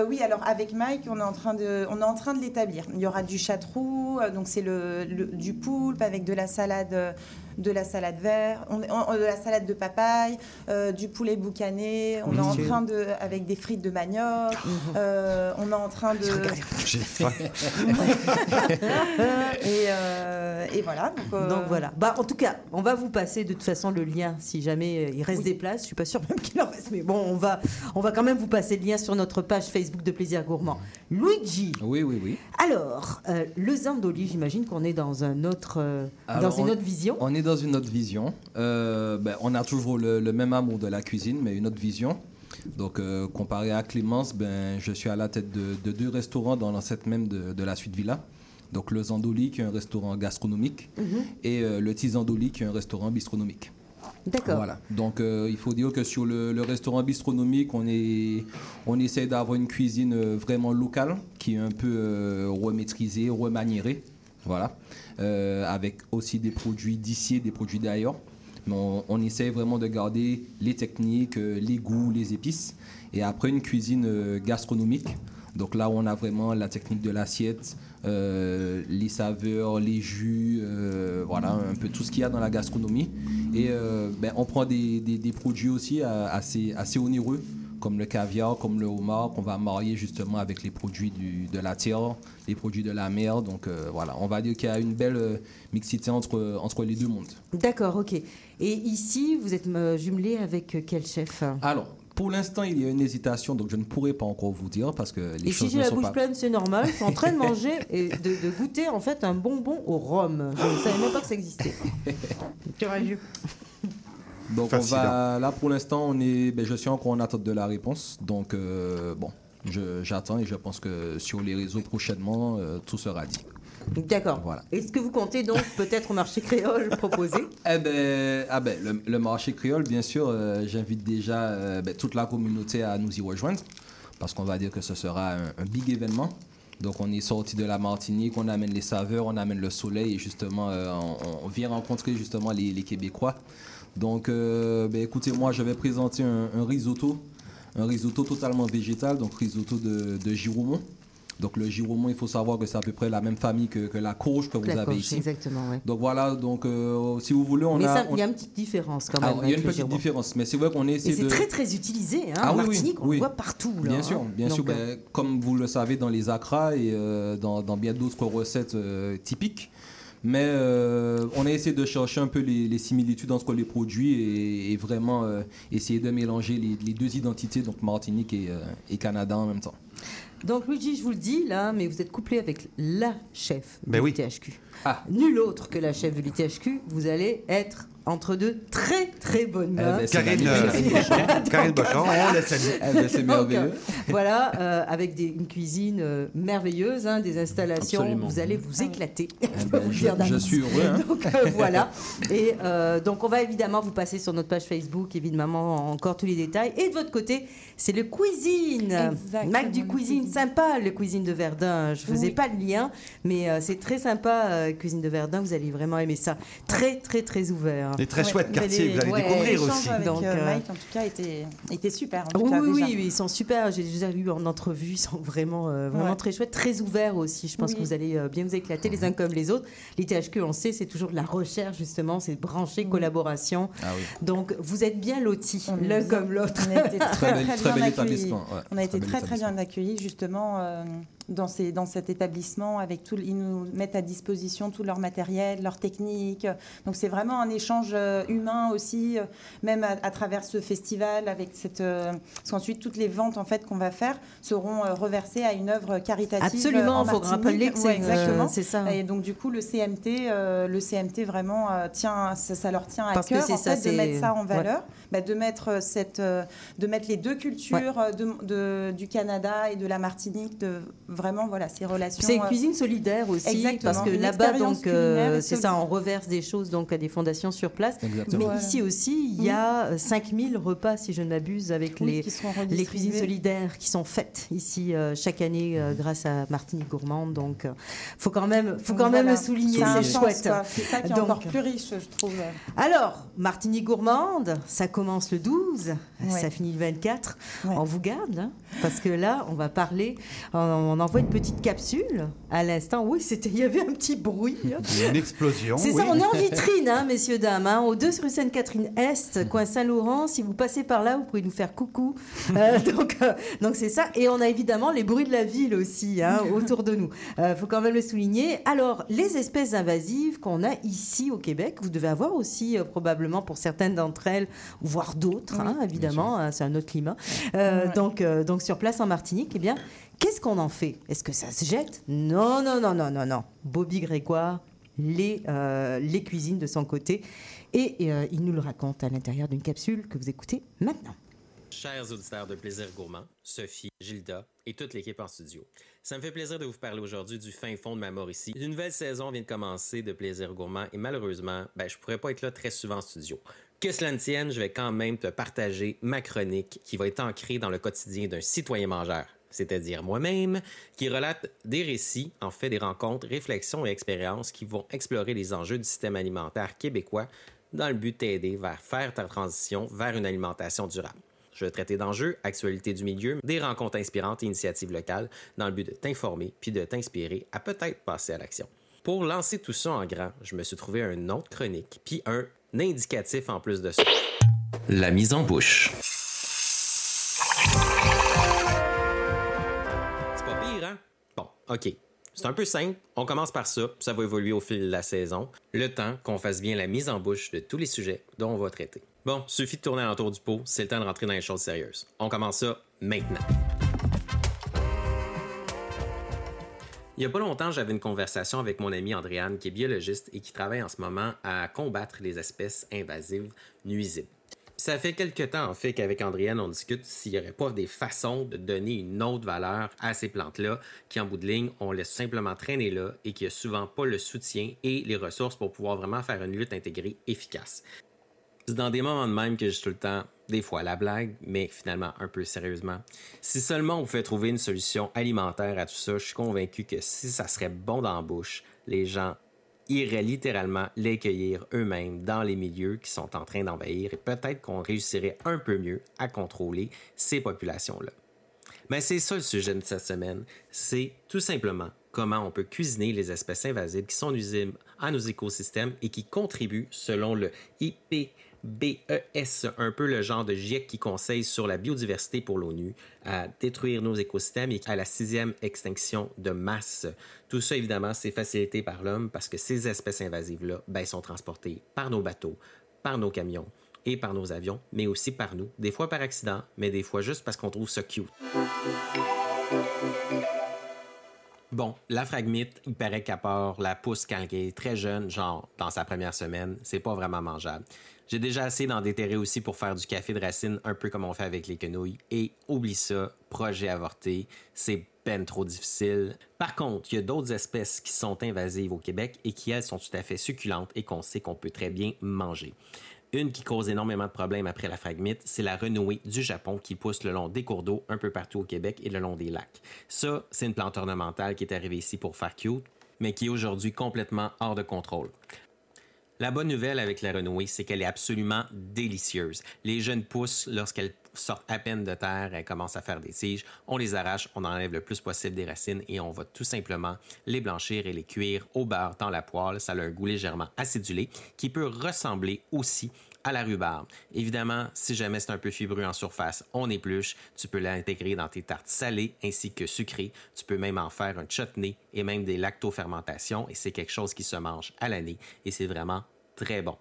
oui, alors avec Mike, on est en train de, on est en train de l'établir. Il y aura du chatrou, euh, donc c'est le, du poulpe avec de la salade, de la salade verte, on, on- de la salade de papaye, euh, du poulet boucané. On est en train de, avec des frites de manioc. euh, on est en train de,
J'ai faim.
et, euh, et voilà. Donc, euh,
Donc voilà. Bah, en tout cas, on va vous passer de toute façon le lien si jamais il reste des places. Je suis pas sûre même qu'il en reste, mais bon, on va, on va quand même vous passer le lien sur notre page Facebook de Plaisir Gourmand. Luigi.
Oui, oui, oui.
Alors, euh, le Zandoli, j'imagine qu'on est dans un autre, euh, dans une
on-
autre vision.
On est dans une autre vision. Euh, ben, on a toujours le, le même amour de la cuisine, mais une autre vision. Donc, euh, comparé à Clémence, ben, je suis à la tête de, de deux restaurants dans l'ancêtre même de, de la suite Villa. Donc, le Zandoli, qui est un restaurant gastronomique,
Mhm.
et euh, le Tizandoli, qui est un restaurant bistronomique.
D'accord.
Voilà. Donc, euh, il faut dire que sur le, le restaurant bistronomique, on, est, on essaie d'avoir une cuisine euh, vraiment locale, qui est un peu euh, remaîtrisée, remaniérée. Voilà. Euh, avec aussi des produits d'ici et des produits d'ailleurs. On, essaie vraiment de garder les techniques, euh, les goûts, les épices. Et après, une cuisine euh, gastronomique. Donc là, on a vraiment la technique de l'assiette, les saveurs, les jus, voilà, un peu tout ce qu'il y a dans la gastronomie. Et ben, on prend des, produits aussi assez onéreux, comme le caviar, comme le homard, qu'on va marier justement avec les produits du- de la terre, les produits de la mer. Donc euh, voilà, on va dire qu'il y a une belle euh, mixité entre, entre les deux mondes.
D'accord, ok. Et ici, vous êtes euh, jumelé avec quel chef?
Alors, pour l'instant, il y a une hésitation, donc je ne pourrais pas encore vous dire parce que les
Et si
choses
j'ai
ne
la
sont
bouche
pas...
pleine, c'est normal. Je suis en train de manger et de, de goûter en fait un bonbon au rhum. Je ne savais même pas que ça existait. Courageux.
Donc on va là pour l'instant on est ben, je suis encore en attente de la réponse donc euh, bon j'attends et je pense que sur les réseaux prochainement euh, tout sera dit.
D'accord.
Voilà.
Est-ce que vous comptez donc peut-être au marché créole proposer?
Eh ben, ah ben le, le marché créole bien sûr euh, j'invite déjà euh, ben, toute la communauté à nous y rejoindre parce qu'on va dire que ce sera un, un big événement. Donc on est sorti de la Martinique, on amène les saveurs, on amène le soleil et justement euh, on, on vient rencontrer justement les, les Québécois. Donc euh, ben, écoutez moi je vais présenter un, un risotto, un risotto totalement végétal, donc risotto de, de giroumon. Donc le giroumon il faut savoir que c'est à peu près la même famille que, que la courge que vous
La
avez
courge,
ici.
Exactement, ouais.
Donc voilà, donc euh, si vous voulez on
Mais
a... on-
il y a une petite différence quand même.
il y a une petite différence, mais c'est vrai qu'on
Et
essaie
c'est
de.
très très utilisé. Hein.
Ah
en
oui, oui,
Martinique, on le voit partout. Là,
Bien
hein.
sûr, bien
Donc,
sûr.
euh,
ben, comme vous le savez dans les acras et euh, dans, dans bien d'autres recettes euh, typiques. Mais euh, on a essayé de chercher un peu les, les similitudes entre les produits et, et vraiment euh, essayer de mélanger les, les deux identités, donc Martinique et, euh, et Canada en même temps.
Donc Luigi, je vous le dis là, mais vous êtes couplé avec la chef
Ben
de
oui.
l'ITHQ.
Ah.
Nul autre que la chef de l'ITHQ. Vous allez être entre deux très très bonnes
Eh
mains.
ben, c'est
Karine, euh, Karine Bochon, on laisse aller.
Eh ben, c'est merveilleux.
euh, voilà, euh, avec des- une cuisine euh, merveilleuse, hein, des installations,
Absolument.
vous allez vous éclater.
Eh
je peux
ben,
vous
je, je suis heureux. hein.
Donc euh, voilà. Et euh, donc on va évidemment vous passer sur notre page Facebook, évidemment, encore tous les détails. Et de votre côté, c'est le cuisine.
Exactement,
Mac du cuisine, sympa le cuisine de Verdun. Je faisais
Oui.
pas le lien, mais euh, c'est très sympa, euh, cuisine de Verdun. Vous allez vraiment aimer ça. Très très très ouvert.
Des très
Ouais,
chouettes quartiers,
les-
vous allez
ouais,
découvrir aussi.
avec
Donc,
euh,
euh,
Mike, en tout cas, était, était super. En tout
Oui,
cas,
oui,
déjà.
oui, ils sont super. J'ai déjà lu en entrevue, ils sont vraiment, euh, vraiment
Ouais.
très chouettes, très ouverts aussi. Je pense
Oui.
que vous allez euh, bien vous éclater les uns comme les autres. Les THQ, on sait, c'est toujours de la recherche justement, c'est branché, collaboration.
Ah oui.
Donc vous êtes bien lotis, l'un comme l'autre.
On a été très,
Très bel,
très
très
bien accueillis. On a été très bien accueillis justement euh, dans, ces, dans cet établissement. Avec tout, ils nous mettent à disposition tout leur matériel, leur technique. Donc c'est vraiment un échange euh, humain aussi, euh, même à, à travers ce festival. Avec cette, euh, parce qu'ensuite toutes les ventes en fait qu'on va faire seront reversées à une œuvre caritative.
Absolument,
il
faut rappeler que c'est
exactement.
euh, c'est ça.
Et donc du coup le CMT, euh, le CMT vraiment euh, tient, ça, ça leur tient à
Parce
cœur en
ça,
fait, de mettre ça en
ouais.
valeur, bah, de mettre cette, de mettre les deux cultures de, de- du Canada et de la Martinique, de vraiment voilà ces relations.
C'est une
euh,
cuisine solidaire aussi,
Exactement,
parce que là-bas, donc, euh, c'est ça, on reverse des choses donc à des fondations sur place.
Exactement.
Mais
Voilà.
ici aussi, il y a euh, 5000 repas, si je ne m'abuse, avec
oui,
les, les cuisines solidaires qui sont faites ici euh, chaque année euh, grâce à Martinique Gourmande. Donc, euh, faut quand même, faut
Donc,
quand même
voilà.
le souligner, c'est chouette.
C'est ça qui est
Donc-
encore plus riche, je trouve.
Alors, Martinique Gourmande, ça commence le 12,
Ouais.
ça finit le 24.
Ouais.
On vous garde, hein, parce que là, on va parler, on, on envoie une petite capsule à l'instant. Oui, c'était, il y avait un petit bruit.
Une explosion.
C'est
oui.
ça, on est en vitrine, hein, messieurs, dames, hein, au 2 rue Sainte-Catherine-Est, coin Saint-Laurent. Si vous passez par là, vous pouvez nous faire coucou. Euh, donc, euh, donc c'est ça. Et on a évidemment les bruits de la ville aussi hein, autour de nous. Il faut quand même le souligner. Alors, les espèces invasives qu'on a ici au Québec, vous devez avoir aussi euh, probablement pour certaines d'entre elles, voire d'autres, hein, évidemment, hein, c'est un autre climat. Euh,
Ouais.
donc, euh, donc sur place en Martinique, eh bien, qu'est-ce qu'on en fait? Est-ce que ça se jette? Non, non, non, non, non, non. Bobby Grégoire les, euh, les cuisines de son côté. Et euh, il nous le raconte à l'intérieur d'une capsule que vous écoutez maintenant.
Chers auditeurs de Plaisir Gourmand, Sophie, Gilda et toute l'équipe en studio. Ça me fait plaisir de vous parler aujourd'hui du fin fond de ma Mauricie. Une nouvelle saison vient de commencer de Plaisir Gourmand et malheureusement, ben, je pourrais pas être là très souvent en studio. Que cela ne tienne, je vais quand même te partager ma chronique qui va être ancrée dans le quotidien d'un citoyen mangeur, c'est-à-dire moi-même, qui relate des récits, en fait des rencontres, réflexions et expériences qui vont explorer les enjeux du système alimentaire québécois dans le but de t'aider vers faire ta transition vers une alimentation durable. Je vais traiter d'enjeux, actualités du milieu, des rencontres inspirantes et initiatives locales dans le but de t'informer puis de t'inspirer à peut-être passer à l'action. Pour lancer tout ça en grand, je me suis trouvé un autre chronique puis un indicatif en plus de ça. La mise en bouche. OK. C'est un peu simple. On commence par ça. Ça va évoluer au fil de la saison. Le temps qu'on fasse bien la mise en bouche de tous les sujets dont on va traiter. Bon, suffit de tourner alentour du pot. C'est le temps de rentrer dans les choses sérieuses. On commence ça maintenant. Il y a pas longtemps, j'avais une conversation avec mon ami Andréane, qui est biologiste et qui travaille en ce moment à combattre les espèces invasives nuisibles. Ça fait quelque temps, en fait, qu'avec Andréane, on discute s'il n'y aurait pas des façons de donner une autre valeur à ces plantes-là, qui, en bout de ligne, on laisse simplement traîner là et qui a souvent pas le soutien et les ressources pour pouvoir vraiment faire une lutte intégrée efficace. C'est dans des moments de même que je tout le temps, des fois à la blague, mais finalement un peu sérieusement. Si seulement on pouvait trouver une solution alimentaire à tout ça, je suis convaincu que si ça serait bon dans la bouche, les gens iraient littéralement les cueillir eux-mêmes dans les milieux qui sont en train d'envahir et peut-être qu'on réussirait un peu mieux à contrôler ces populations-là. Mais c'est ça le sujet de cette semaine, c'est tout simplement comment on peut cuisiner les espèces invasives qui sont nuisibles à nos écosystèmes et qui contribuent, selon le IPBES, un peu le genre de GIEC qui conseille sur la biodiversité pour l'ONU, à détruire nos écosystèmes et à la sixième extinction de masse. Tout ça, évidemment, c'est facilité par l'homme parce que ces espèces invasives-là ben, sont transportées par nos bateaux, par nos camions et par nos avions, mais aussi par nous, des fois par accident, mais des fois juste parce qu'on trouve ça cute. Bon, la fragmite, il paraît qu'à part la pousse quand elle est très jeune, genre dans sa première semaine, c'est pas vraiment mangeable. J'ai déjà assez d'en déterrer aussi pour faire du café de racine, un peu comme on fait avec les quenouilles. Et oublie ça, projet avorté, c'est peine trop difficile. Par contre, il y a d'autres espèces qui sont invasives au Québec et qui, elles, sont tout à fait succulentes et qu'on sait qu'on peut très bien manger. Une qui cause énormément de problèmes après la fragmite, c'est la renouée du Japon qui pousse le long des cours d'eau un peu partout au Québec et le long des lacs. Ça, c'est une plante ornementale qui est arrivée ici pour faire cute, mais qui est aujourd'hui complètement hors de contrôle. La bonne nouvelle avec la renouée, c'est qu'elle est absolument délicieuse. Les jeunes pousses, lorsqu'elles sortent à peine de terre, elles commencent à faire des tiges. On les arrache, on enlève le plus possible des racines et on va tout simplement les blanchir et les cuire au beurre dans la poêle. Ça a un goût légèrement acidulé qui peut ressembler aussi à la rhubarbe. Évidemment, si jamais c'est un peu fibreux en surface, on épluche. Tu peux l'intégrer dans tes tartes salées ainsi que sucrées. Tu peux même en faire un chutney et même des lactofermentations et c'est quelque chose qui se mange à l'année et c'est vraiment très bon.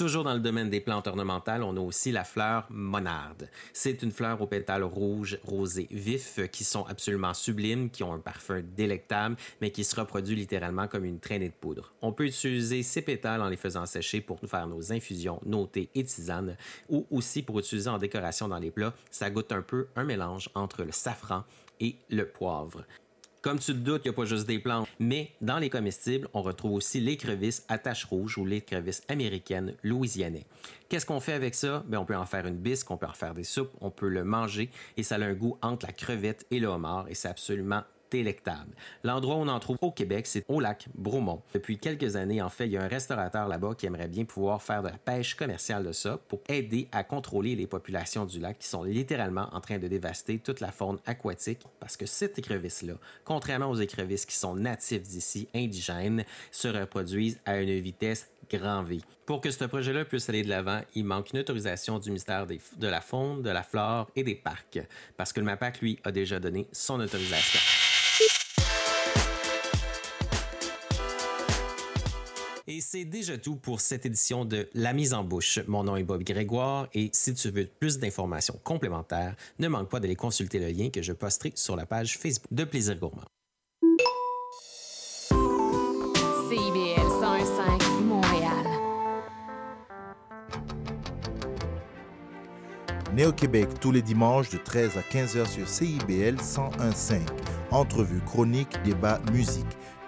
Toujours dans le domaine des plantes ornementales, on a aussi la fleur monarde. C'est une fleur aux pétales rouges, rosés, vifs, qui sont absolument sublimes, qui ont un parfum délectable, mais qui se reproduit littéralement comme une traînée de poudre. On peut utiliser ces pétales en les faisant sécher pour faire nos infusions, nos thés et tisanes, ou aussi pour utiliser en décoration dans les plats. Ça goûte un peu un mélange entre le safran et le poivre. Comme tu te doutes, il n'y a pas juste des plantes, mais dans les comestibles, on retrouve aussi l'écrevisse à tache rouge ou l'écrevisse américaine louisianais. Qu'est-ce qu'on fait avec ça? Ben, on peut en faire une bisque, on peut en faire des soupes, on peut le manger et ça a un goût entre la crevette et le homard et c'est absolument L'endroit où on en trouve au Québec, c'est au lac Bromont. Depuis quelques années, en fait, il y a un restaurateur là-bas qui aimerait bien pouvoir faire de la pêche commerciale de ça pour aider à contrôler les populations du lac qui sont littéralement en train de dévaster toute la faune aquatique parce que cette écrevisse-là, contrairement aux écrevisses qui sont natives d'ici, indigènes, se reproduisent à une vitesse grand V. Pour que ce projet-là puisse aller de l'avant, il manque une autorisation du ministère de la Faune, de la Flore et des Parcs, parce que le MAPAC, lui, a déjà donné son autorisation. Et c'est déjà tout pour cette édition de La mise en bouche. Mon nom est Bob Grégoire et si tu veux plus d'informations complémentaires, ne manque pas d'aller consulter le lien que je posterai sur la page Facebook de Plaisir Gourmand.
CIBL 101.5 Montréal.
Né au Québec tous les dimanches de 13 à 15h sur CIBL 101.5. Entrevue, chronique, débat, musique.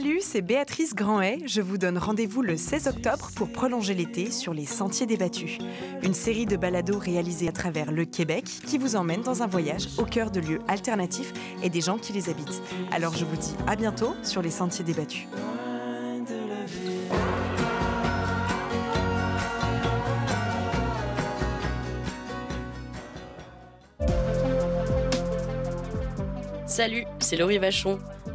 Salut, c'est Béatrice Grandet. Je vous donne rendez-vous le 16 octobre pour prolonger l'été sur les Sentiers débattus. Une série de balados réalisés à travers le Québec qui vous emmène dans un voyage au cœur de lieux alternatifs et des gens qui les habitent. Alors je vous dis à bientôt sur les Sentiers débattus.
Salut, c'est Laurie Vachon.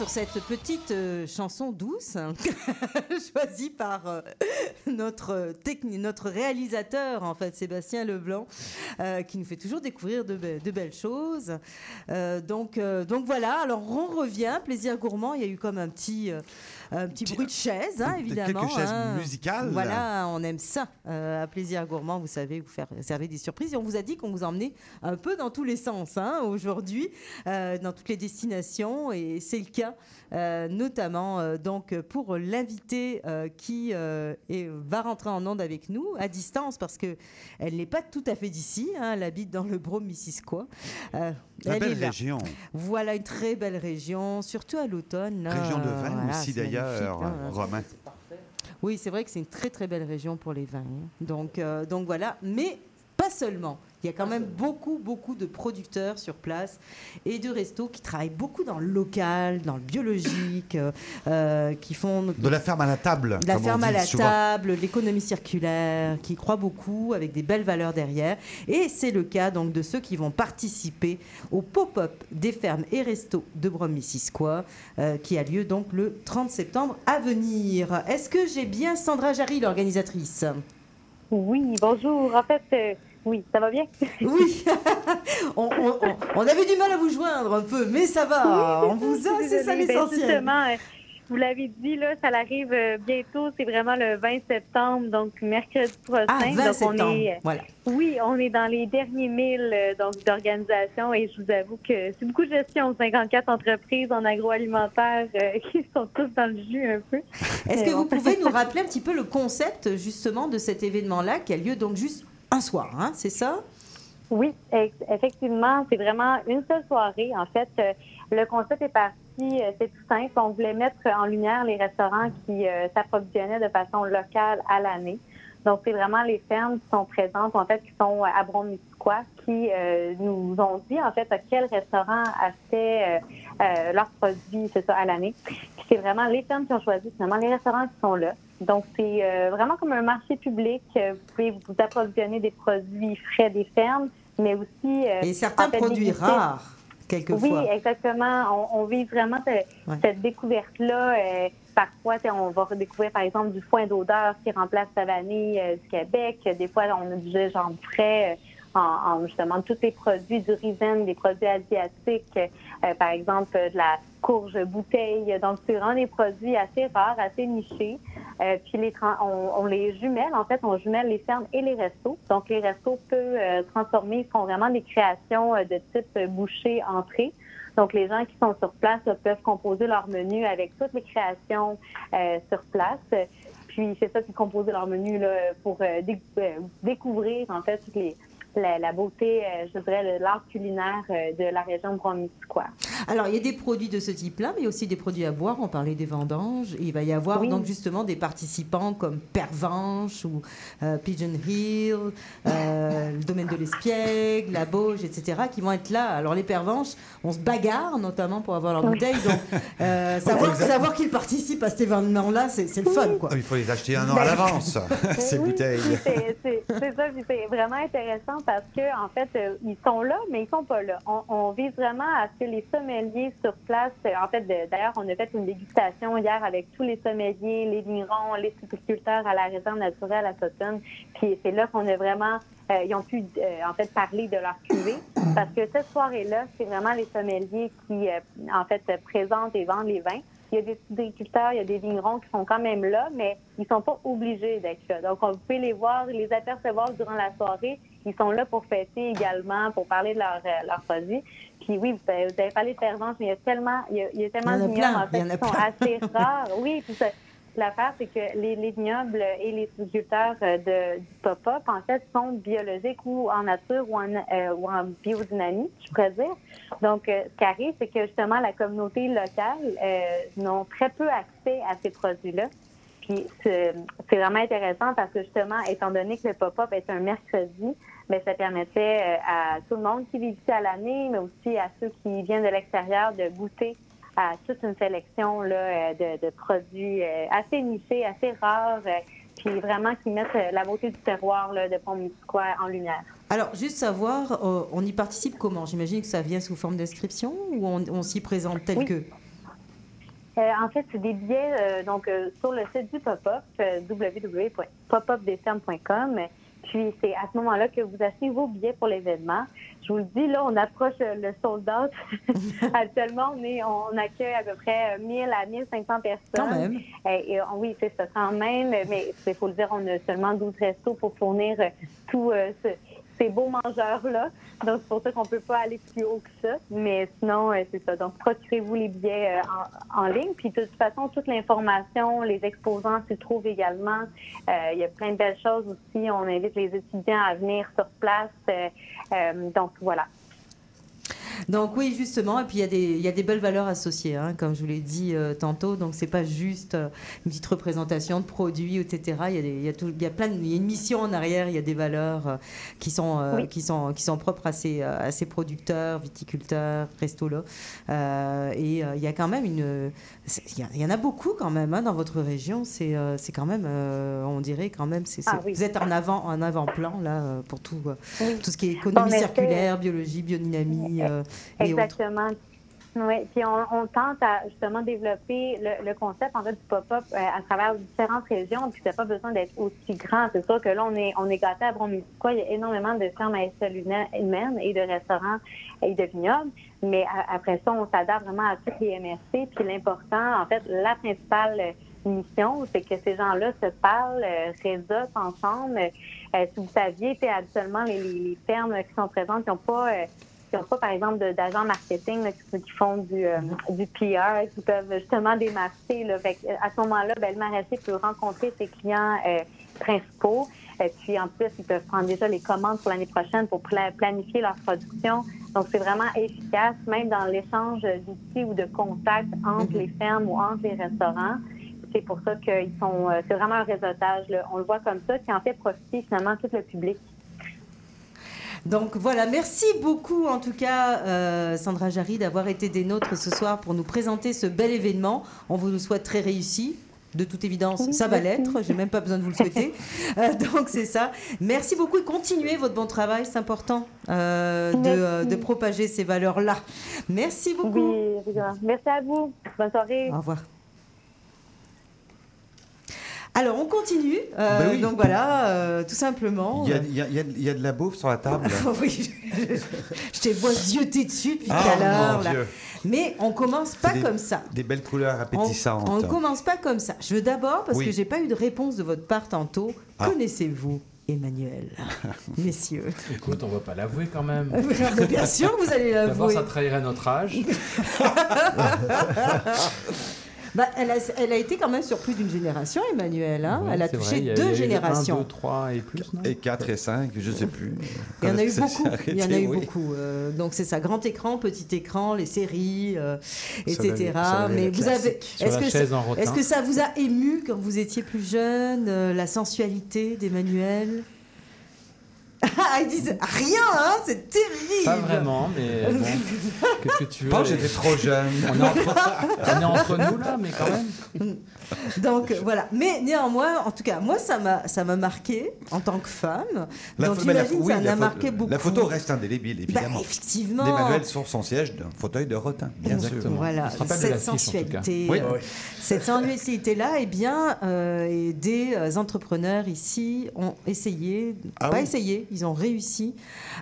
Sur cette petite euh, chanson douce hein, choisie par euh, notre, notre réalisateur, en fait, Sébastien Leblanc, euh, qui nous fait toujours découvrir de, de belles choses. Donc, donc voilà, alors on revient, plaisir gourmand, il y a eu comme un petit, un petit bruit de chaise, hein, évidemment.
quelques chaises
hein.
musicales.
Voilà, on aime ça. Euh, à plaisir gourmand, vous savez, vous faire servir des surprises. Et on vous a dit qu'on vous emmenait un peu dans tous les sens hein, aujourd'hui, euh, dans toutes les destinations. Et c'est le cas, euh, notamment donc pour l'invité qui est- va rentrer en onde avec nous à distance parce que elle n'est pas tout à fait d'ici. elle habite dans le Brome-Missisquoi. Euh,
La
elle
belle région.
Voilà une très belle région, surtout à l'automne.
Région de vin
Voilà,
aussi d'ailleurs,
hein.
Romain.
Oui, c'est vrai que c'est une très très belle région pour les vins. hein. Donc, euh, donc voilà, mais pas seulement. Il y a quand même beaucoup beaucoup de producteurs sur place et de restos qui travaillent beaucoup dans le local, dans le biologique, euh, euh, qui font
De la ferme à la table.
de la
comme on
ferme à la
souvent.
table, l'économie circulaire, qui croient beaucoup avec des belles valeurs derrière. Et c'est le cas donc de ceux qui vont participer au pop-up des fermes et restos de Brome-Missisquoi, euh, qui a lieu donc le 30 septembre à venir. Est-ce que j'ai bien Sandra Jarry, l'organisatrice?
Oui, bonjour. En fait, euh, oui, ça va bien?
Oui. on, on- on- on avait du mal à vous joindre un peu, mais ça va. on vous a, c'est ça.
Ben,
l'essentiel.
justement, euh, vous l'avez dit, là, ça arrive euh, bientôt. C'est vraiment le 20 septembre, donc mercredi prochain.
Ah, 20
donc on
septembre,
est, euh,
voilà.
Oui, on est dans les derniers milles donc d'organisation et je vous avoue que c'est beaucoup de gestion. 54 entreprises en agroalimentaire euh, qui sont tous dans le jus un peu.
Est-ce que vous pouvez nous rappeler un petit peu le concept justement de cet événement-là qui a lieu donc juste un soir, hein, c'est ça?
Oui, effectivement, c'est vraiment une seule soirée. En fait, euh, le concept est parti, euh, c'est tout simple. On voulait mettre en lumière les restaurants qui euh, s'approvisionnaient de façon locale à l'année. Donc, c'est vraiment les fermes qui sont présentes, en fait, qui sont à Brome-Missisquoi, qui nous ont dit, en fait, à quel restaurant achetait euh, leurs produits, c'est à l'année. Puis c'est vraiment les fermes qui ont choisi, finalement, les restaurants qui sont là. Donc, c'est euh, vraiment comme un marché public. Euh, Vous pouvez vous approvisionner des produits frais des fermes, mais aussi... euh,
Et certains
en fait,
produits
déguster-
rares, quelquefois.
oui, exactement. On, on vise vraiment ce-
Ouais.
cette découverte-là. Euh, parfois, on va redécouvrir, par exemple, du foin d'odeur qui remplace la vanille euh, du Québec. Des fois, on a du gingembre frais. euh, en, en, justement tous les produits du raisin, des produits asiatiques, euh, par exemple de la courge bouteille. Donc, c'est vraiment des produits assez rares, assez nichés. Euh, puis les on, on les jumelle, en fait, on jumelle les fermes et les restos. Donc, les restos peuvent euh, transformer, ils font vraiment des créations euh, de type boucher, entrée. Donc, les gens qui sont sur place peuvent composer leur menu avec toutes les créations sur place. Puis, c'est ça qui composer leur menu là, pour dé- découvrir, en fait, toutes les, la, beauté, je dirais, l'art culinaire de la région de.
Alors, il y a des produits de ce type-là, mais il y a aussi des produits à boire. On parlait des vendanges. Et il va y avoir
Oui.
donc justement des participants comme Pervenche ou euh, Pigeon Hill, euh, le domaine de l'Espiègle, la Bauge, etc., qui vont être là. Alors, les Pervenches, on se bagarre notamment pour avoir leur
Oui.
bouteille. Donc, euh, savoir, qu'ils participent à cet événement-là, c'est c'est le fun, quoi.
Il faut les acheter un an à l'avance, ces
Oui,
bouteilles.
C'est c'est- c'est ça, puis c'est vraiment intéressant parce que en fait, ils sont là, mais ils sont pas là. On, on vise vraiment à ce que les sommeliers sur place, euh, en fait, d'ailleurs, on a fait une dégustation hier avec tous les sommeliers, les vignerons, les culticulteurs à la réserve naturelle à Sutton. Puis c'est là qu'on a vraiment, euh, ils ont pu euh, en fait parler de leur cuvée parce que cette soirée-là, c'est vraiment les sommeliers qui, en fait, présentent et vendent les vins. Il y a des agriculteurs, il y a des vignerons qui sont quand même là, mais ils sont pas obligés d'être là. Donc, on- pouvez les voir, les apercevoir durant la soirée. Ils sont là pour fêter également, pour parler de leurs euh, leurs produits. Puis oui, vous avez, parlé de Pervenche, mais il y a tellement, il y a, il y a tellement de
plein,
en fait, qui sont assez rares. Oui, puis ça- L'affaire, c'est que les, les vignobles et les agriculteurs euh, de, du pop-up, en fait, sont biologiques ou en nature ou en, euh, ou en biodynamie, je pourrais dire. Donc, euh, ce qui arrive, c'est que justement, la communauté locale euh, n'ont très peu accès à ces produits-là. Puis, c'est vraiment intéressant parce que justement, étant donné que le pop-up est un mercredi, mais ça permettait euh, à tout le monde qui vit ici à l'année, mais aussi à ceux qui viennent de l'extérieur de goûter à toute une sélection là, euh, de, de produits euh, assez nichés, assez rares, euh, puis vraiment qui mettent la beauté du terroir là, de Pont-Musquois en lumière.
Alors, juste savoir, euh, on y participe comment? J'imagine que ça vient sous forme d'inscription ou on, on s'y présente tel
Oui.
que?
Euh, en fait, c'est des billets euh, donc euh, sur le site du pop-up, www.popupdesfermes.com. Puis c'est à ce moment-là que vous achetez vos billets pour l'événement. Je vous le dis, là, on approche euh, le sold out. Actuellement, on, est, on accueille à peu près 1000 à 1500 personnes.
Quand même.
Euh, et, on- oui, c'est ça quand même. Mais il faut le dire, on a seulement 12 restos pour fournir euh, euh, ce- ces beaux mangeurs-là. Donc, c'est pour ça qu'on ne peut pas aller plus haut que ça. Mais sinon, euh, c'est ça. Donc, procurez-vous les billets euh, en, en ligne. Puis, de toute façon, toute l'information, les exposants s'y trouvent également. Euh, il y a plein de belles choses aussi. On invite les étudiants à venir sur place. Donc, voilà.
Donc oui, justement, et puis il y, a des- il y a des belles valeurs associées, hein, comme je vous l'ai dit euh, tantôt. Donc c'est pas juste euh, une petite représentation de produits, etc. Il y a, des- il y a tout- il y a plein, de- il y a une mission en arrière. Il y a des valeurs euh, qui sont euh,
Oui.
qui sont qui sont propres à ces euh, à ces producteurs, viticulteurs, restos là. Euh, et euh, il y a quand même une, il y, en a beaucoup quand même hein, dans votre région. C'est euh, c'est quand même, euh, on dirait quand même, c'est
Ah
c'est-
oui.
vous êtes en avant en avant-plan là pour tout euh,
Oui.
tout ce qui est économie circulaire, biologie, biodynamie. euh,
Exactement. Oui, puis on, tente à justement développer le, le concept en fait du pop-up euh, à travers différentes régions, puis n'a pas besoin d'être aussi grand. C'est sûr que là, on est, on est gâté à Bromédicois. Il y a énormément de fermes à échelle humaine et de restaurants et de vignobles. Mais a- après ça, on s'adapte vraiment à toutes les MRC. Puis l'important, en fait, la principale euh, mission, c'est que ces gens-là se parlent, euh, ensemble. Euh, si vous saviez, tu sais, habituellement, les, les- les fermes qui sont présentes, qui n'ont pas... euh, qui n'ont pas, par exemple, d'agents marketing là, qui, qui font du, euh, du PR, qui peuvent justement démarcher. Là. Fait que, euh, à ce moment-là, ben, le maraîcher peut rencontrer ses clients euh, principaux. Et puis, en plus, ils peuvent prendre déjà les commandes pour l'année prochaine pour pla- planifier leur production. Donc, c'est vraiment efficace, même dans l'échange d'outils ou de contacts entre les fermes ou entre les restaurants. C'est pour ça qu'ils sont. euh, C'est vraiment un réseautage. là. On le voit comme ça, qui en fait profiter finalement tout le public.
Donc voilà, merci beaucoup en tout cas euh, Sandra Jarry d'avoir été des nôtres ce soir pour nous présenter ce bel événement. On vous le souhaite très réussi. De toute évidence,
Oui,
ça va l'être. J'ai même pas besoin de vous le souhaiter. Euh, donc c'est ça. Merci beaucoup et continuez votre bon travail. C'est important euh, de, propager ces valeurs-là. Merci beaucoup.
Oui. Merci à vous. Bonne soirée.
Au revoir. Alors on continue. Euh,
Ben oui.
Donc voilà, euh, tout simplement.
Il y, a, il y a- il y a- il y a de la bouffe sur la table.
oui, je, je- je t'ai vois zioter dessus depuis
Ah,
tout à l'heure. Mais on commence pas
Des-
comme ça.
Des belles couleurs appétissantes.
On ne commence pas comme ça. Je veux d'abord, parce
Oui.
que j'ai pas eu de réponse de votre part tantôt,
Ah.
connaissez-vous Emmanuel Messieurs?
Écoute, on va pas l'avouer quand même.
Mais bien sûr vous allez
D'abord,
l'avouer.
ça trahirait notre âge.
Bah, elle, a, elle a été quand même sur plus d'une génération, Emmanuel. hein.
Ouais,
elle a touché
vrai, il y a-
deux
il y a eu
générations.
Un, deux, trois et plus, non
Et 4 et 5, je sais plus.
Il y en a eu beaucoup. Il y en a eu
oui.
beaucoup. euh, donc c'est ça, grand écran, petit écran, les séries, euh, etc. Mais vous avez, est-ce que, ça, que vous a ému quand vous étiez plus jeune, euh, la sensualité d'Emmanuel? ils disent rien, hein, c'est terrible.
Pas vraiment, mais bon. Qu'est-ce que tu veux les-
j'étais trop jeune.
On est, entre... on est entre nous là, mais quand même.
Donc voilà. Mais néanmoins, en tout cas, moi, ça m'a, ça m'a marqué en tant que femme.
La
Donc j'imagine
oui,
ça en
la
a
photo-
marqué beaucoup.
La photo reste indélébile,
Bah,
évidemment.
effectivement.
D'Emmanuel sur son siège d'un fauteuil de rotin, bien sûr.
Exactement.
Voilà,
rappelle de
cette sensualité,
Oui.
euh, cette sensualité-là, eh bien, euh, et des euh, entrepreneurs ici ont essayé,
Ah
pas
oui.
essayé, ils ont réussi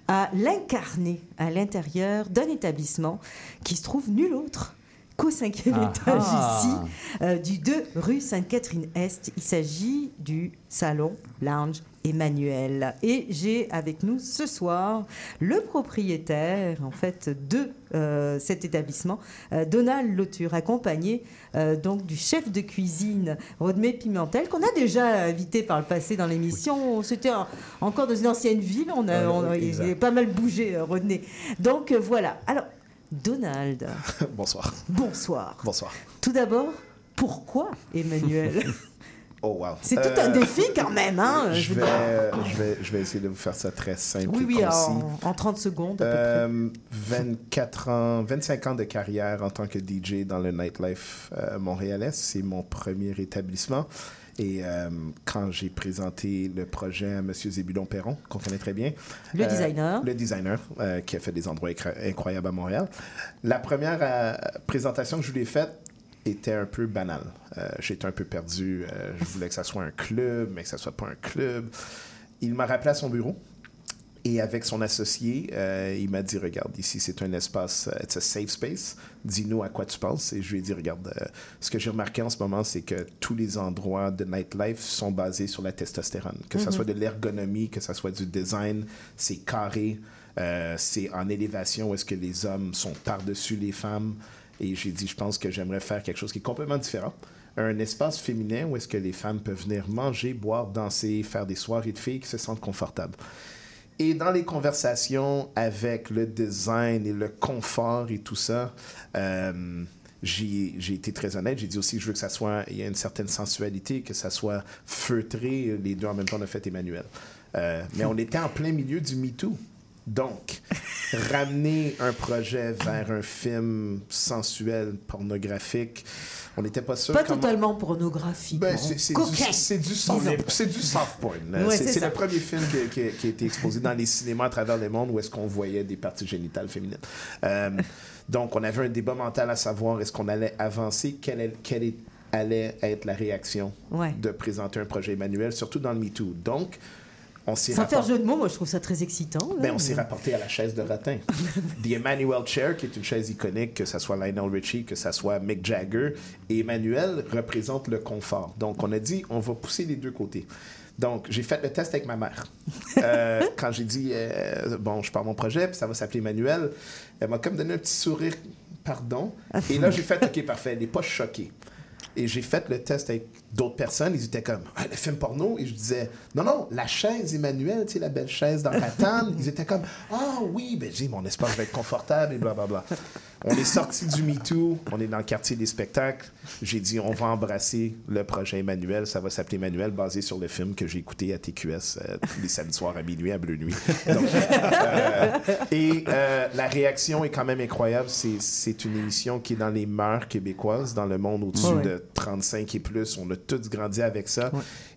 à l'incarner à l'intérieur d'un établissement qui se trouve nul autre qu'au cinquième
Ah
étage
ah.
ici, euh, du 2 rue Sainte-Catherine-Est. Il s'agit du salon lounge Emmanuel. Et j'ai avec nous ce soir le propriétaire en fait de euh, cet établissement, euh, Donald Lauture, accompagné euh, donc du chef de cuisine Rodmé Pimentel, qu'on a déjà invité par le passé dans l'émission. C'était en- encore dans une ancienne ville, on a, on il pas mal bougé, Rodney. Donc voilà. Alors, Donald,
Bonsoir.
bonsoir.
Bonsoir.
Tout d'abord, pourquoi Emmanuel?
Oh, wow.
C'est tout un
Euh,
défi quand même. Hein,
je, vais, je, vais, je vais essayer de vous faire ça très simple
Oui,
et
oui,
concis.
en, en 30 secondes à peu près.
Euh, 24 ans, 25 ans de carrière en tant que DJ dans le nightlife euh, montréalais. C'est mon premier établissement. Et euh, quand j'ai présenté le projet à M. Zébulon Perron, qu'on connaît très bien.
Le designer.
Le designer, qui a fait des endroits incroyables à Montréal. La première présentation que je lui ai faite,
était un peu banal. Euh, J'étais un peu perdu. Euh, je voulais que ça soit un club, mais que ça soit pas un club. Il m'a rappelé à son bureau. Et avec son associé, euh, il m'a dit Regarde, ici, c'est un espace, it's a safe space. Dis-nous à quoi tu penses. Et je lui ai dit Regarde, euh, ce que j'ai remarqué en ce moment, c'est que tous les endroits de nightlife sont basés sur la testostérone. Que ce
Mhm.
soit de l'ergonomie, que ce soit du design, c'est carré, euh, c'est en élévation est-ce que les hommes sont par-dessus les femmes. Et j'ai dit Je pense que j'aimerais faire quelque chose qui est complètement différent un espace féminin où est-ce que les femmes peuvent venir manger, boire, danser, faire des soirées de filles qui se sentent confortables. Et dans les conversations avec le design et le confort et tout ça, euh, j'ai été très honnête. J'ai dit aussi je veux que ça soit, il y a une certaine sensualité, que ça soit feutré. Les deux en même temps, on a fait Emmanuel. Euh, mais on était en plein milieu du MeToo. Donc, ramener un projet vers un film sensuel, pornographique, on n'était pas sûr.
Pas
comment-
totalement pornographique.
ben, c'est du, du soft, porn.
Ouais,
c'est le premier film qui, qui- qui a été exposé dans les cinémas à travers le monde où est-ce qu'on voyait des parties génitales féminines. Euh, donc, on avait un débat mental à savoir est-ce qu'on allait avancer, quelle, est- quelle est- allait être la réaction
Ouais.
de présenter un projet Emmanuel, surtout dans le MeToo. Donc, on
Sans faire jeu de mots, moi je trouve ça très excitant.
ben, on s'est rapporté à la chaise de ratin. The Emmanuel Chair, qui est une chaise iconique, que ce soit Lionel Richie, que ce soit Mick Jagger. Et Emmanuel représente le confort. Donc, on a dit, on va pousser les deux côtés. Donc, j'ai fait le test avec ma mère. Euh, quand j'ai dit, euh, bon, je pars mon projet, puis ça va s'appeler Emmanuel, elle m'a comme donné un petit sourire, pardon. Et là, j'ai fait, OK, parfait, elle n'est pas choquée. Et j'ai fait le test avec d'autres personnes. Ils étaient comme, ah, le film porno? Et je disais, non, non, la chaise Emmanuel, tu sais, la belle chaise dans Ratane. Ils étaient comme, ah oui, ben j'ai mon espace va être confortable et blablabla. On est sorti du MeToo, on est dans le quartier des spectacles. J'ai dit, on va embrasser le projet Emmanuel. Ça va s'appeler Emmanuel, basé sur le film que j'ai écouté à TQS euh, tous les samedis soirs à minuit, à Bleu Nuit. Donc, euh, et euh, la réaction est quand même incroyable. C'est- une émission qui est dans les mœurs québécoises, dans le monde au-dessus
Ouais.
de 35 et plus. On a tous grandi avec ça.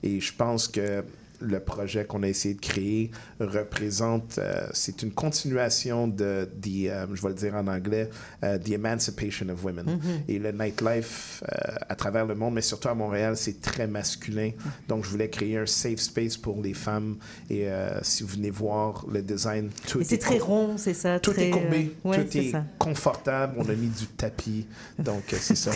Et je pense que le projet qu'on a essayé de créer représente, euh, c'est une continuation de, the, euh, je vais le dire en anglais, euh, The Emancipation of Women.
Mhm.
Et le nightlife à travers le monde, mais surtout à Montréal, c'est très masculin. Donc, je voulais créer un safe space pour les femmes. Et si vous venez voir le design, tout
Et c'est
est
très rond, c'est ça.
tout
très,
est courbé,
ouais,
tout est confortable. On a mis du tapis, donc c'est ça.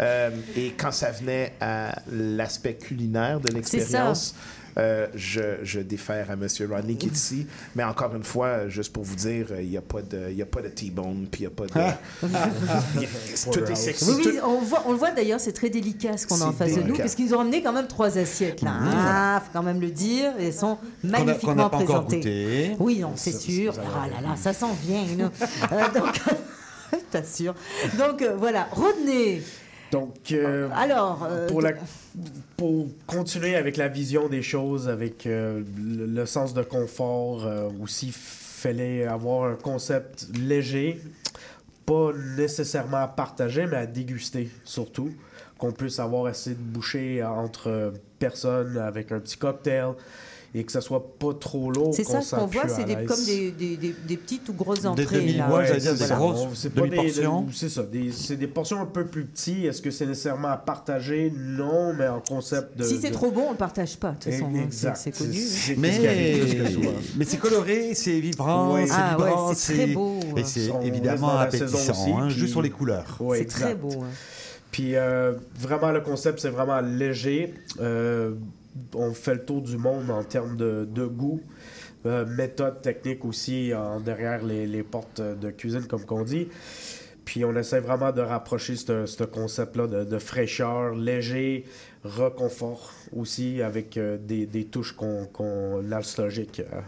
Et quand ça venait à l'aspect culinaire de l'expérience, euh, je, je défère à M. Rodney qui est ici. Mais encore une fois, juste pour vous dire, euh, il n'y a pas de, il y a pas de T-bone, puis il n'y a pas de. Il y a- tout est sexy.
Oui, on, voit, on le voit d'ailleurs, c'est très délicat ce qu'on a en face de nous, parce qu'ils ont ramené quand même trois assiettes là.
Oui,
Ah, faut quand même le dire, elles sont
Qu'on a- qu'on
magnifiquement
pas
présentées.
goûté.
Oui, non, c'est
Ça,
sûr. Ah là là, ça s'en vient. Euh, donc, t'assures. Donc euh, voilà, Rodney.
Donc, euh,
Alors, euh,
pour, la- pour continuer avec la vision des choses, avec euh, le, le sens de confort, aussi, fallait avoir un concept léger, pas nécessairement à partager, mais à déguster surtout. Qu'on puisse avoir assez de bouchées entre personnes avec un petit cocktail et que ça soit pas trop lourd.
c'est ça
qu'on
ce qu'on voit, c'est des, comme des, des, des- des petites ou grosses
Des
entrées.
demi- ouais,
j'allais dire
c'est
des grosses
On- c'est des- des- ça. des- C'est des portions un peu plus petites. Est-ce que c'est nécessairement à partager? Non, mais en concept de.
si c'est
de-
trop bon, on le partage pas. De toute façon, hein, c'est- connu. hein.
Mais, c'est coloré, c'est vibrant,
Ouais.
c'est
Ah ouais, c'est très beau,
Et
hein.
c'est évidemment appétissant, juste sur les couleurs.
C'est très beau.
Puis euh, vraiment, le concept, c'est vraiment léger. Euh, on fait le tour du monde en termes de, de goût. Euh, méthode technique aussi en derrière les, les portes de cuisine, comme qu'on dit. Puis on essaie vraiment de rapprocher ce ce concept-là de, de fraîcheur, léger, reconfort aussi, avec euh, des, des touches qu'on qu'on nostalgiques euh,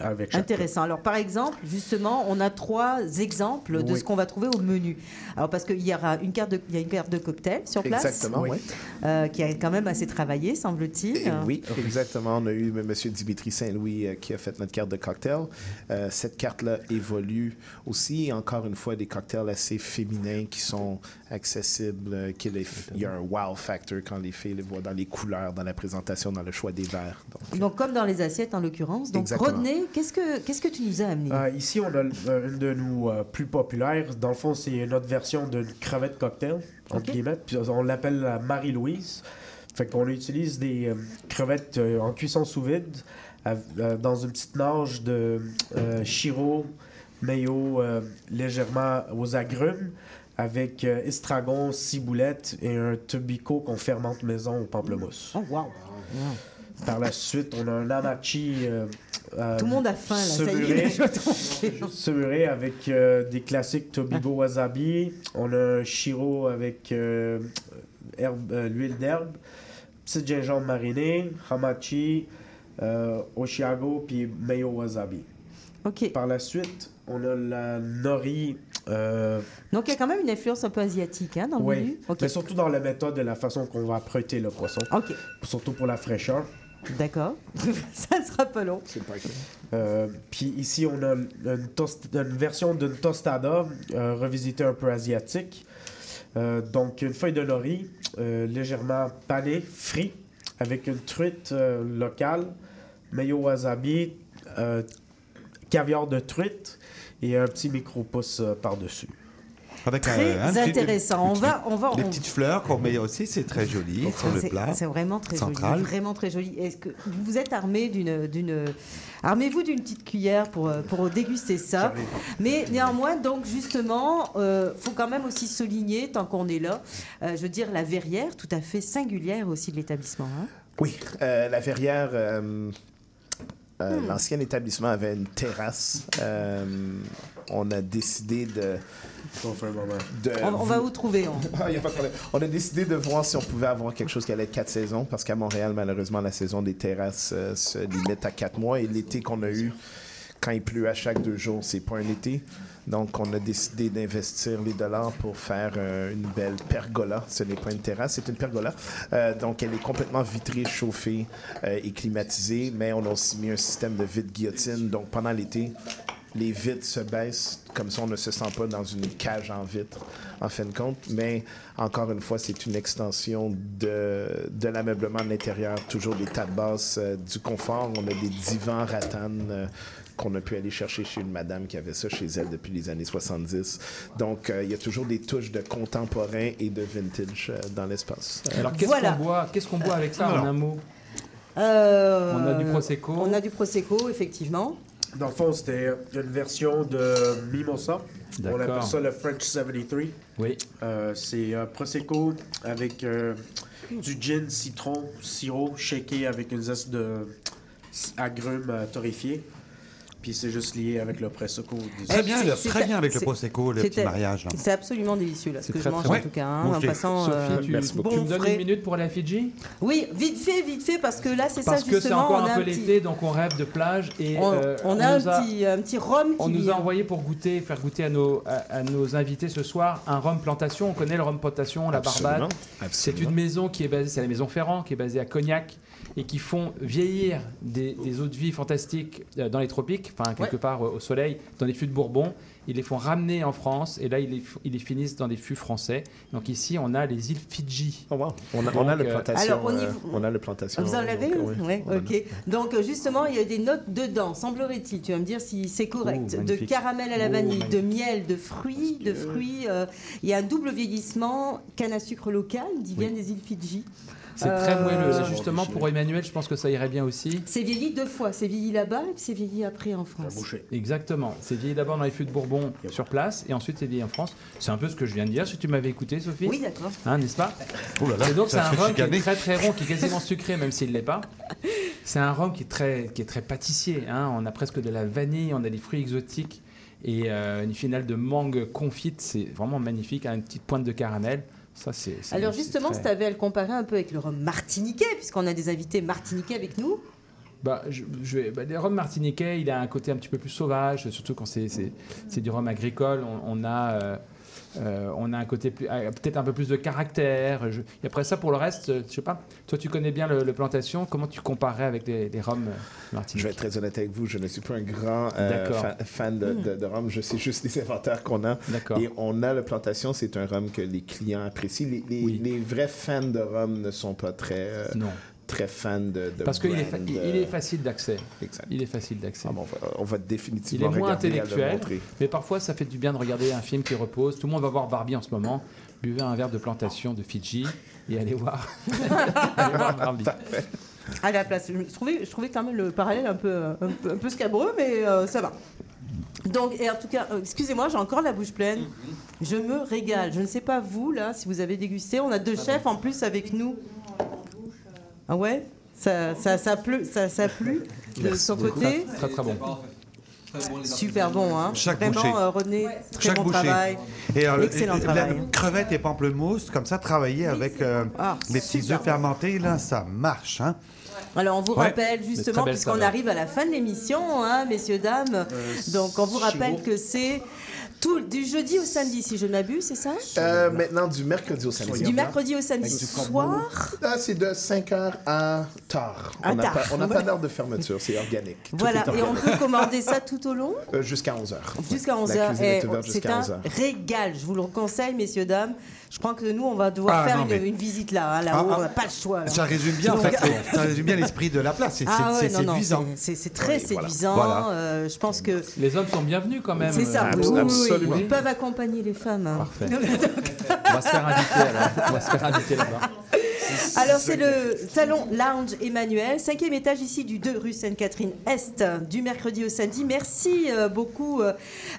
avec
Intéressant. Alors, par exemple, justement, on a trois exemples de
Oui.
ce qu'on va trouver au menu. Alors, parce qu'il y aura une carte de, il y a une carte de cocktail sur place.
Exactement, oui.
euh, qui a quand même assez travaillé, semble-t-il.
Et oui, exactement. On a eu M. Dimitri Saint-Louis euh, qui a fait notre carte de cocktail. Euh, cette carte-là évolue aussi. Encore une fois, des cocktails assez féminins qui sont accessibles. euh, qui les- il y a un wow factor quand les filles les voient dans les couleurs, dans la présentation, dans le choix des verres. Donc,
Donc, comme dans les assiettes, en l'occurrence. Donc,
Exactement.
Qu'est-ce que, qu'est-ce que tu nous as amené?
Euh, ici, on a euh, une de nos euh, plus populaires. Dans le fond, c'est notre version d'une crevette cocktail, entre
Ok.
guillemets. Puis on l'appelle la Marie-Louise. Fait qu'on utilise des euh, crevettes euh, en cuisson sous vide euh, dans une petite nage de euh, chiro, mayo euh, légèrement aux agrumes avec euh, estragon, ciboulette et un tubico qu'on fermente maison au pamplemousse.
Oh, wow.
Par la suite, on a un amachi. euh, euh,
Tout le monde a faim, là, ça y est.
Saumuré avec euh, des classiques Tobigo wasabi. On a un chiro avec euh, euh, l'huile d'herbe, petit gingembre mariné, hamachi, oshiago, puis mayo wasabi.
OK.
Par la suite, on a la nori. euh,
Donc, il y a quand même une influence un peu asiatique hein, dans le
oui,
menu. OK.
mais surtout dans la méthode et la façon qu'on va prêter le poisson.
OK.
Surtout pour la fraîcheur.
D'accord. ça ne sera pas long.
Euh, Puis ici, on a une, version d'une tostada euh, revisitée un peu asiatique. Euh, donc, une feuille de nori euh, légèrement panée, frit, avec une truite locale, mayo wasabi, caviar de truite et un petit micro-pouce par-dessus.
Avec
Très
un petit-
intéressant. On va, on va,
Les
on-
petites fleurs qu'on met aussi, c'est très joli sur le
C'est-
plat.
C'est vraiment très
central.
joli. Vraiment très joli. Est-ce que vous êtes armé d'une, d'une, armez-vous d'une petite cuillère pour, euh, pour déguster ça. Mais néanmoins, donc justement, euh, faut quand même aussi souligner, tant qu'on est là, euh, je veux dire la verrière, tout à fait singulière aussi de l'établissement. hein.
Oui, euh, la verrière, euh, euh,
Hmm.
l'ancien établissement avait une terrasse. On a décidé de. de
On, on va vous trouver. on-
Ah, y a pas de problème. On a décidé de voir si on pouvait avoir quelque chose qui allait être quatre saisons, parce qu'à Montréal, malheureusement, la saison des terrasses euh, se limite à quatre mois. Et l'été qu'on a eu, quand il pleut à chaque deux jours, c'est pas un été. Donc, on a décidé d'investir les dollars pour faire euh, une belle pergola. Ce n'est pas une terrasse, c'est une pergola. Euh, donc, elle est complètement vitrée, chauffée euh, et climatisée, mais on a aussi mis un système de vide guillotine. Donc, pendant l'été, les vitres se baissent, comme ça on ne se sent pas dans une cage en vitre, en fin de compte. Mais encore une fois, c'est une extension de, de l'ameublement de l'intérieur, toujours des tables basses, euh, du confort. On a des divans rattan euh, qu'on a pu aller chercher chez une madame qui avait ça chez elle depuis les années 70. Donc, euh, il y a toujours des touches de contemporain et de vintage euh, dans l'espace.
Alors qu'est-ce
Voilà.
qu'on boit Qu'est-ce qu'on boit avec ça en un mot?
Euh,
On a du Prosecco.
On a du prosecco, effectivement.
Dans le fond, c'était une version de Mimosa. On appelle ça le French 73.
Oui.
Euh, c'est un Prosecco avec euh, du gin, citron, sirop, shaké avec une zeste de agrumes euh, torréfiés. Puis c'est juste lié avec le Prosecco.
Très bien,
C'est-
là,
c'est-
très bien avec le Prosecco, le petit mariage. là.
C'est absolument délicieux, là, ce
C'est
que je
très,
mange
très
en
bon.
tout cas. hein,
Bon,
en passant,
Sophie,
euh,
tu,
merci
tu
beaucoup.
me donnes
frais.
une minute pour la Fidji?
Oui, vite fait, vite fait, parce que là, c'est ça
Parce que c'est
justement.
encore
on a
un peu
petit-
l'été, donc on rêve de plage et
On,
euh,
on a un
a-
petit, un petit rhum qui
On nous a envoyé pour goûter, faire goûter à nos, à, à nos invités ce soir un rhum plantation. On connaît le rhum plantation, la Barbade. C'est une maison qui est basée, c'est la maison Ferrand, qui est basée à Cognac et qui font vieillir des, des eaux de vie fantastiques euh, dans les tropiques, enfin quelque
Ouais.
part euh, au soleil, dans les fûts de Bourbon. Ils les font ramener en France et là ils les, f- ils les finissent dans des fûts français. Donc ici on a les îles Fidji.
Oh, wow. On a, on le
euh,
plantation.
Alors,
euh,
niveau-
on a le plantation.
Vous en avez
donc, euh,
Oui,
on
ok. Donc, justement, il y a des notes dedans, semblerait-il. Tu vas me dire si c'est correct.
Oh,
de caramel à la
Oh,
vanille, de miel, de fruits, de fruits. euh, il y a un double vieillissement, canne à sucre local, d'y viennent des îles Fidji.
C'est très
Euh,
moelleux. Justement pour Emmanuel, je pense que ça irait bien aussi.
C'est vieilli deux fois. C'est vieilli là-bas et puis c'est vieilli après en France.
Exactement. C'est vieilli d'abord dans les fûts de Bourbon sur place et ensuite c'est vieilli en France. C'est un peu ce que je viens de dire. Si tu m'avais écouté, Sophie.
Oui, d'accord.
Hein, n'est-ce pas
Oh là là,
Et donc c'est un rhum qui est très très rond, qui est quasiment sucré, même s'il ne l'est pas. C'est un rhum qui est très, qui est très pâtissier. hein. On a presque de la vanille, on a des fruits exotiques et euh, une finale de mangue confite. C'est vraiment magnifique. hein, Une petite pointe de caramel. Ça, c'est. c'est-
Alors justement,
très-
si tu avais à le comparer un peu avec le rhum martiniquais, puisqu'on a des invités martiniquais avec nous.
Bah, je, je vais- bah, les rhums martiniquais, il a un côté un petit peu plus sauvage, surtout quand c'est, du rhum agricole. On, on a, euh, euh, on a un côté euh, peut-être un peu plus de caractère. Je- et après ça, pour le reste, euh, je sais pas. Toi, tu connais bien le, le plantation. Comment tu comparais avec les, les rhums euh,
Je vais être très honnête avec vous, je ne suis pas un grand euh, fa- fan de, de, de rhum. Je sais juste les inventaires qu'on a. Et on a le plantation, c'est un rhum que les clients apprécient. Les, les- les vrais fans de rhum ne sont pas très, euh,
Non.
Très fan de, de
Parce qu'il est, fa- il-
euh,
il est facile d'accès. Il est facile d'accès.
on, va, on va
Il
définitivement
est moins
le
intellectuel, mais parfois ça fait du bien de regarder un film qui repose. Tout le monde va voir Barbie en ce moment. Buvez un verre de plantation de Fidji et allez voir, allez voir Barbie.
À la place. Je trouvais, je trouvais quand même le parallèle un peu, un peu, un peu scabreux, mais euh, ça va. Donc, et en tout cas, euh, excusez-moi, j'ai encore la bouche pleine. Je me régale. Je ne sais pas vous, là, si vous avez dégusté. On a deux chefs en plus avec nous. Ah ouais ça, ça, ça, pleut, ça, ça plu de son côté.
Très très bon.
Super bon, hein.
Chaque
Vraiment,
bouchée.
euh, René, très
Chaque
bon
bouchée.
travail.
Et, euh,
Excellent
et-
travail.
la crevette et pamplemousse, comme ça, travailler avec euh,
Ah,
les petits œufs fermentés, là, ça marche. Hein?
Alors, on vous
Ouais.
rappelle justement, puisqu'on arrive à la fin de l'émission, hein, messieurs, dames. Donc, on vous rappelle que c'est tout, du jeudi au samedi, si je ne m'abuse, c'est ça?
Euh, maintenant, du mercredi au samedi.
Du mercredi au samedi soir?
Ah, c'est de 5h à tard.
À
on n'a
tard.
pas, on n'a pas d'heure de fermeture, c'est organique.
Voilà, et on peut commander ça tout au long?
Euh, jusqu'à 11h.
Jusqu'à
La
11h.
cuisine est ouverte
C'est un
11h.
régal. Je vous le conseille, messieurs, dames. Je crois que nous, on va devoir
Ah,
faire
non,
une,
mais-
une visite là. hein, Là-haut,
Ah, ah,
on n'a pas le choix. là.
Ça résume bien, en
Donc-
fait, ça résume bien l'esprit de la place. C'est
Ah ouais,
c'est
non, non,
séduisant.
c'est- très
Oui,
séduisant.
Voilà.
euh, je pense que
Les hommes sont bienvenus quand même.
c'est ça.
euh, absolument.
Ils peuvent accompagner les femmes. hein.
Parfait. On va se faire inviter alors. On va se faire inviter là-bas.
Alors, c'est le salon Lounge Emmanuel, cinquième étage ici du 2 rue Sainte-Catherine-Est, du mercredi au samedi. Merci euh, beaucoup, euh,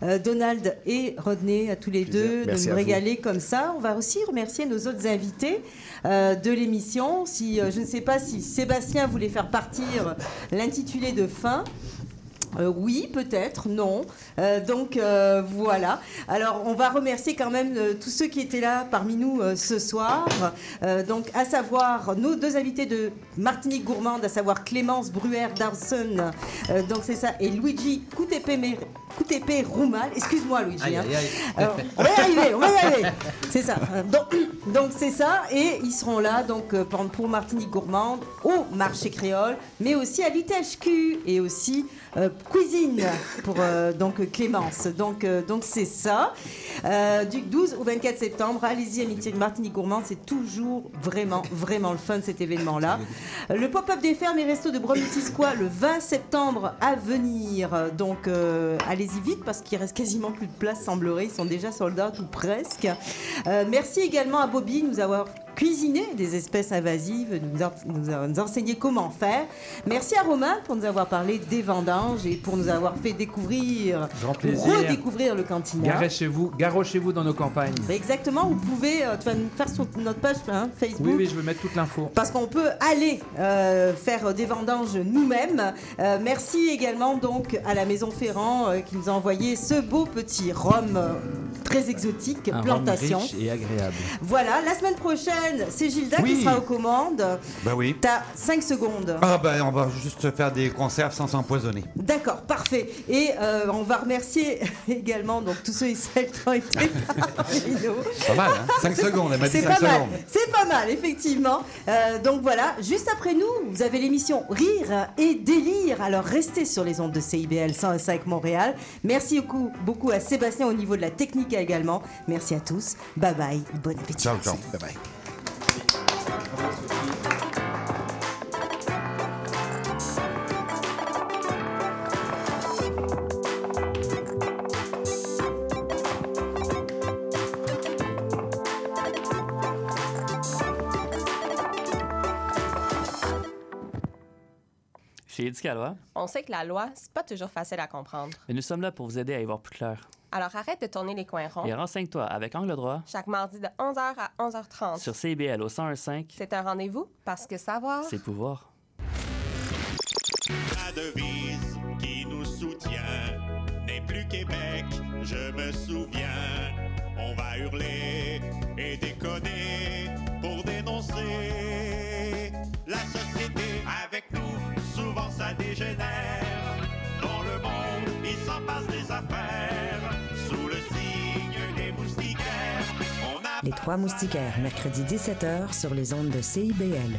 euh, Donald et Rodney, à tous les deux,
Merci
de nous
vous.
régaler comme ça. On va aussi remercier nos autres invités de l'émission. Si, je ne sais pas si Sébastien voulait faire partir l'intitulé de fin. Euh, oui, peut-être, non. Euh, donc euh, voilà. Alors on va remercier quand même tous ceux qui étaient là parmi nous ce soir. Donc à savoir nos deux invités de Martinique Gourmande, à savoir Clémence Bruer Darson, donc c'est ça, et Luigi Coutepe, Roumal. Excuse-moi Luigi.
Aïe,
hein.
aïe, aïe.
Alors, on va y arriver, on va y arriver. C'est ça. Donc c'est ça, et ils seront là donc pour, pour Martinique Gourmande au marché créole, mais aussi à l'ITHQ et aussi euh, cuisine pour euh, donc Clémence. Donc euh, donc c'est ça. Du 12 au 24 septembre, allez-y Amitié de Martinique Gourmande, c'est toujours vraiment vraiment le fun cet événement là. Le pop-up des fermes et restos de Bromley-Tisquois le 20 septembre à venir. Donc allez-y vite parce qu'il reste quasiment plus de place semblerait, ils sont déjà sold out ou presque. Merci également à Bobby de nous avoir cuisiné des espèces invasives, nous, en- nous nous enseigner comment faire. Merci à Romain pour nous avoir parlé des vendanges et pour nous avoir fait découvrir, redécouvrir le cantina.
Garochez-vous, garochez-vous dans nos campagnes.
Exactement, vous pouvez, euh, tu vas nous faire sur notre page hein, Facebook.
Oui, oui, je veux mettre toute l'info.
Parce qu'on peut aller euh, faire des vendanges nous-mêmes. Euh, merci également donc à la Maison Ferrand qui nous a envoyé ce beau petit rhum très exotique,
Un rhum
plantation.
riche et agréable.
Voilà, la semaine prochaine, c'est Gilda
Oui.
qui sera aux commandes.
Ben oui.
T'as 5 secondes.
Ah ben, on va juste faire des conserves sans s'empoisonner.
D'accord, parfait. Et euh, on va remercier également donc tous ceux et celles qui ont été parmi nous.
Pas mal, hein 5 secondes, elle m'a dit
C'est
5
pas mal,
secondes.
c'est pas mal, effectivement. Euh, donc voilà, juste après nous, vous avez l'émission Rire et Délire. Alors restez sur les ondes de CIBL 105 Montréal. Merci beaucoup, beaucoup à Sébastien au niveau de la technique également. Merci à tous. Bye bye, bon appétit.
Ciao, ciao.
Bye bye.
Спасибо.
On sait que la loi, c'est pas toujours facile à comprendre.
et nous sommes là pour vous aider à y voir plus clair.
Alors arrête de tourner les coins ronds.
Et renseigne-toi avec Angle droit
Chaque mardi de 11h à 11h30.
sur CIBL au 1015,
C'est un rendez-vous parce que savoir.
c'est pouvoir.
La devise qui nous soutient n'est plus Québec, je me souviens. On va hurler et déconner
Les Trois Moustiquaires, mercredi 17h sur les ondes de CIBL.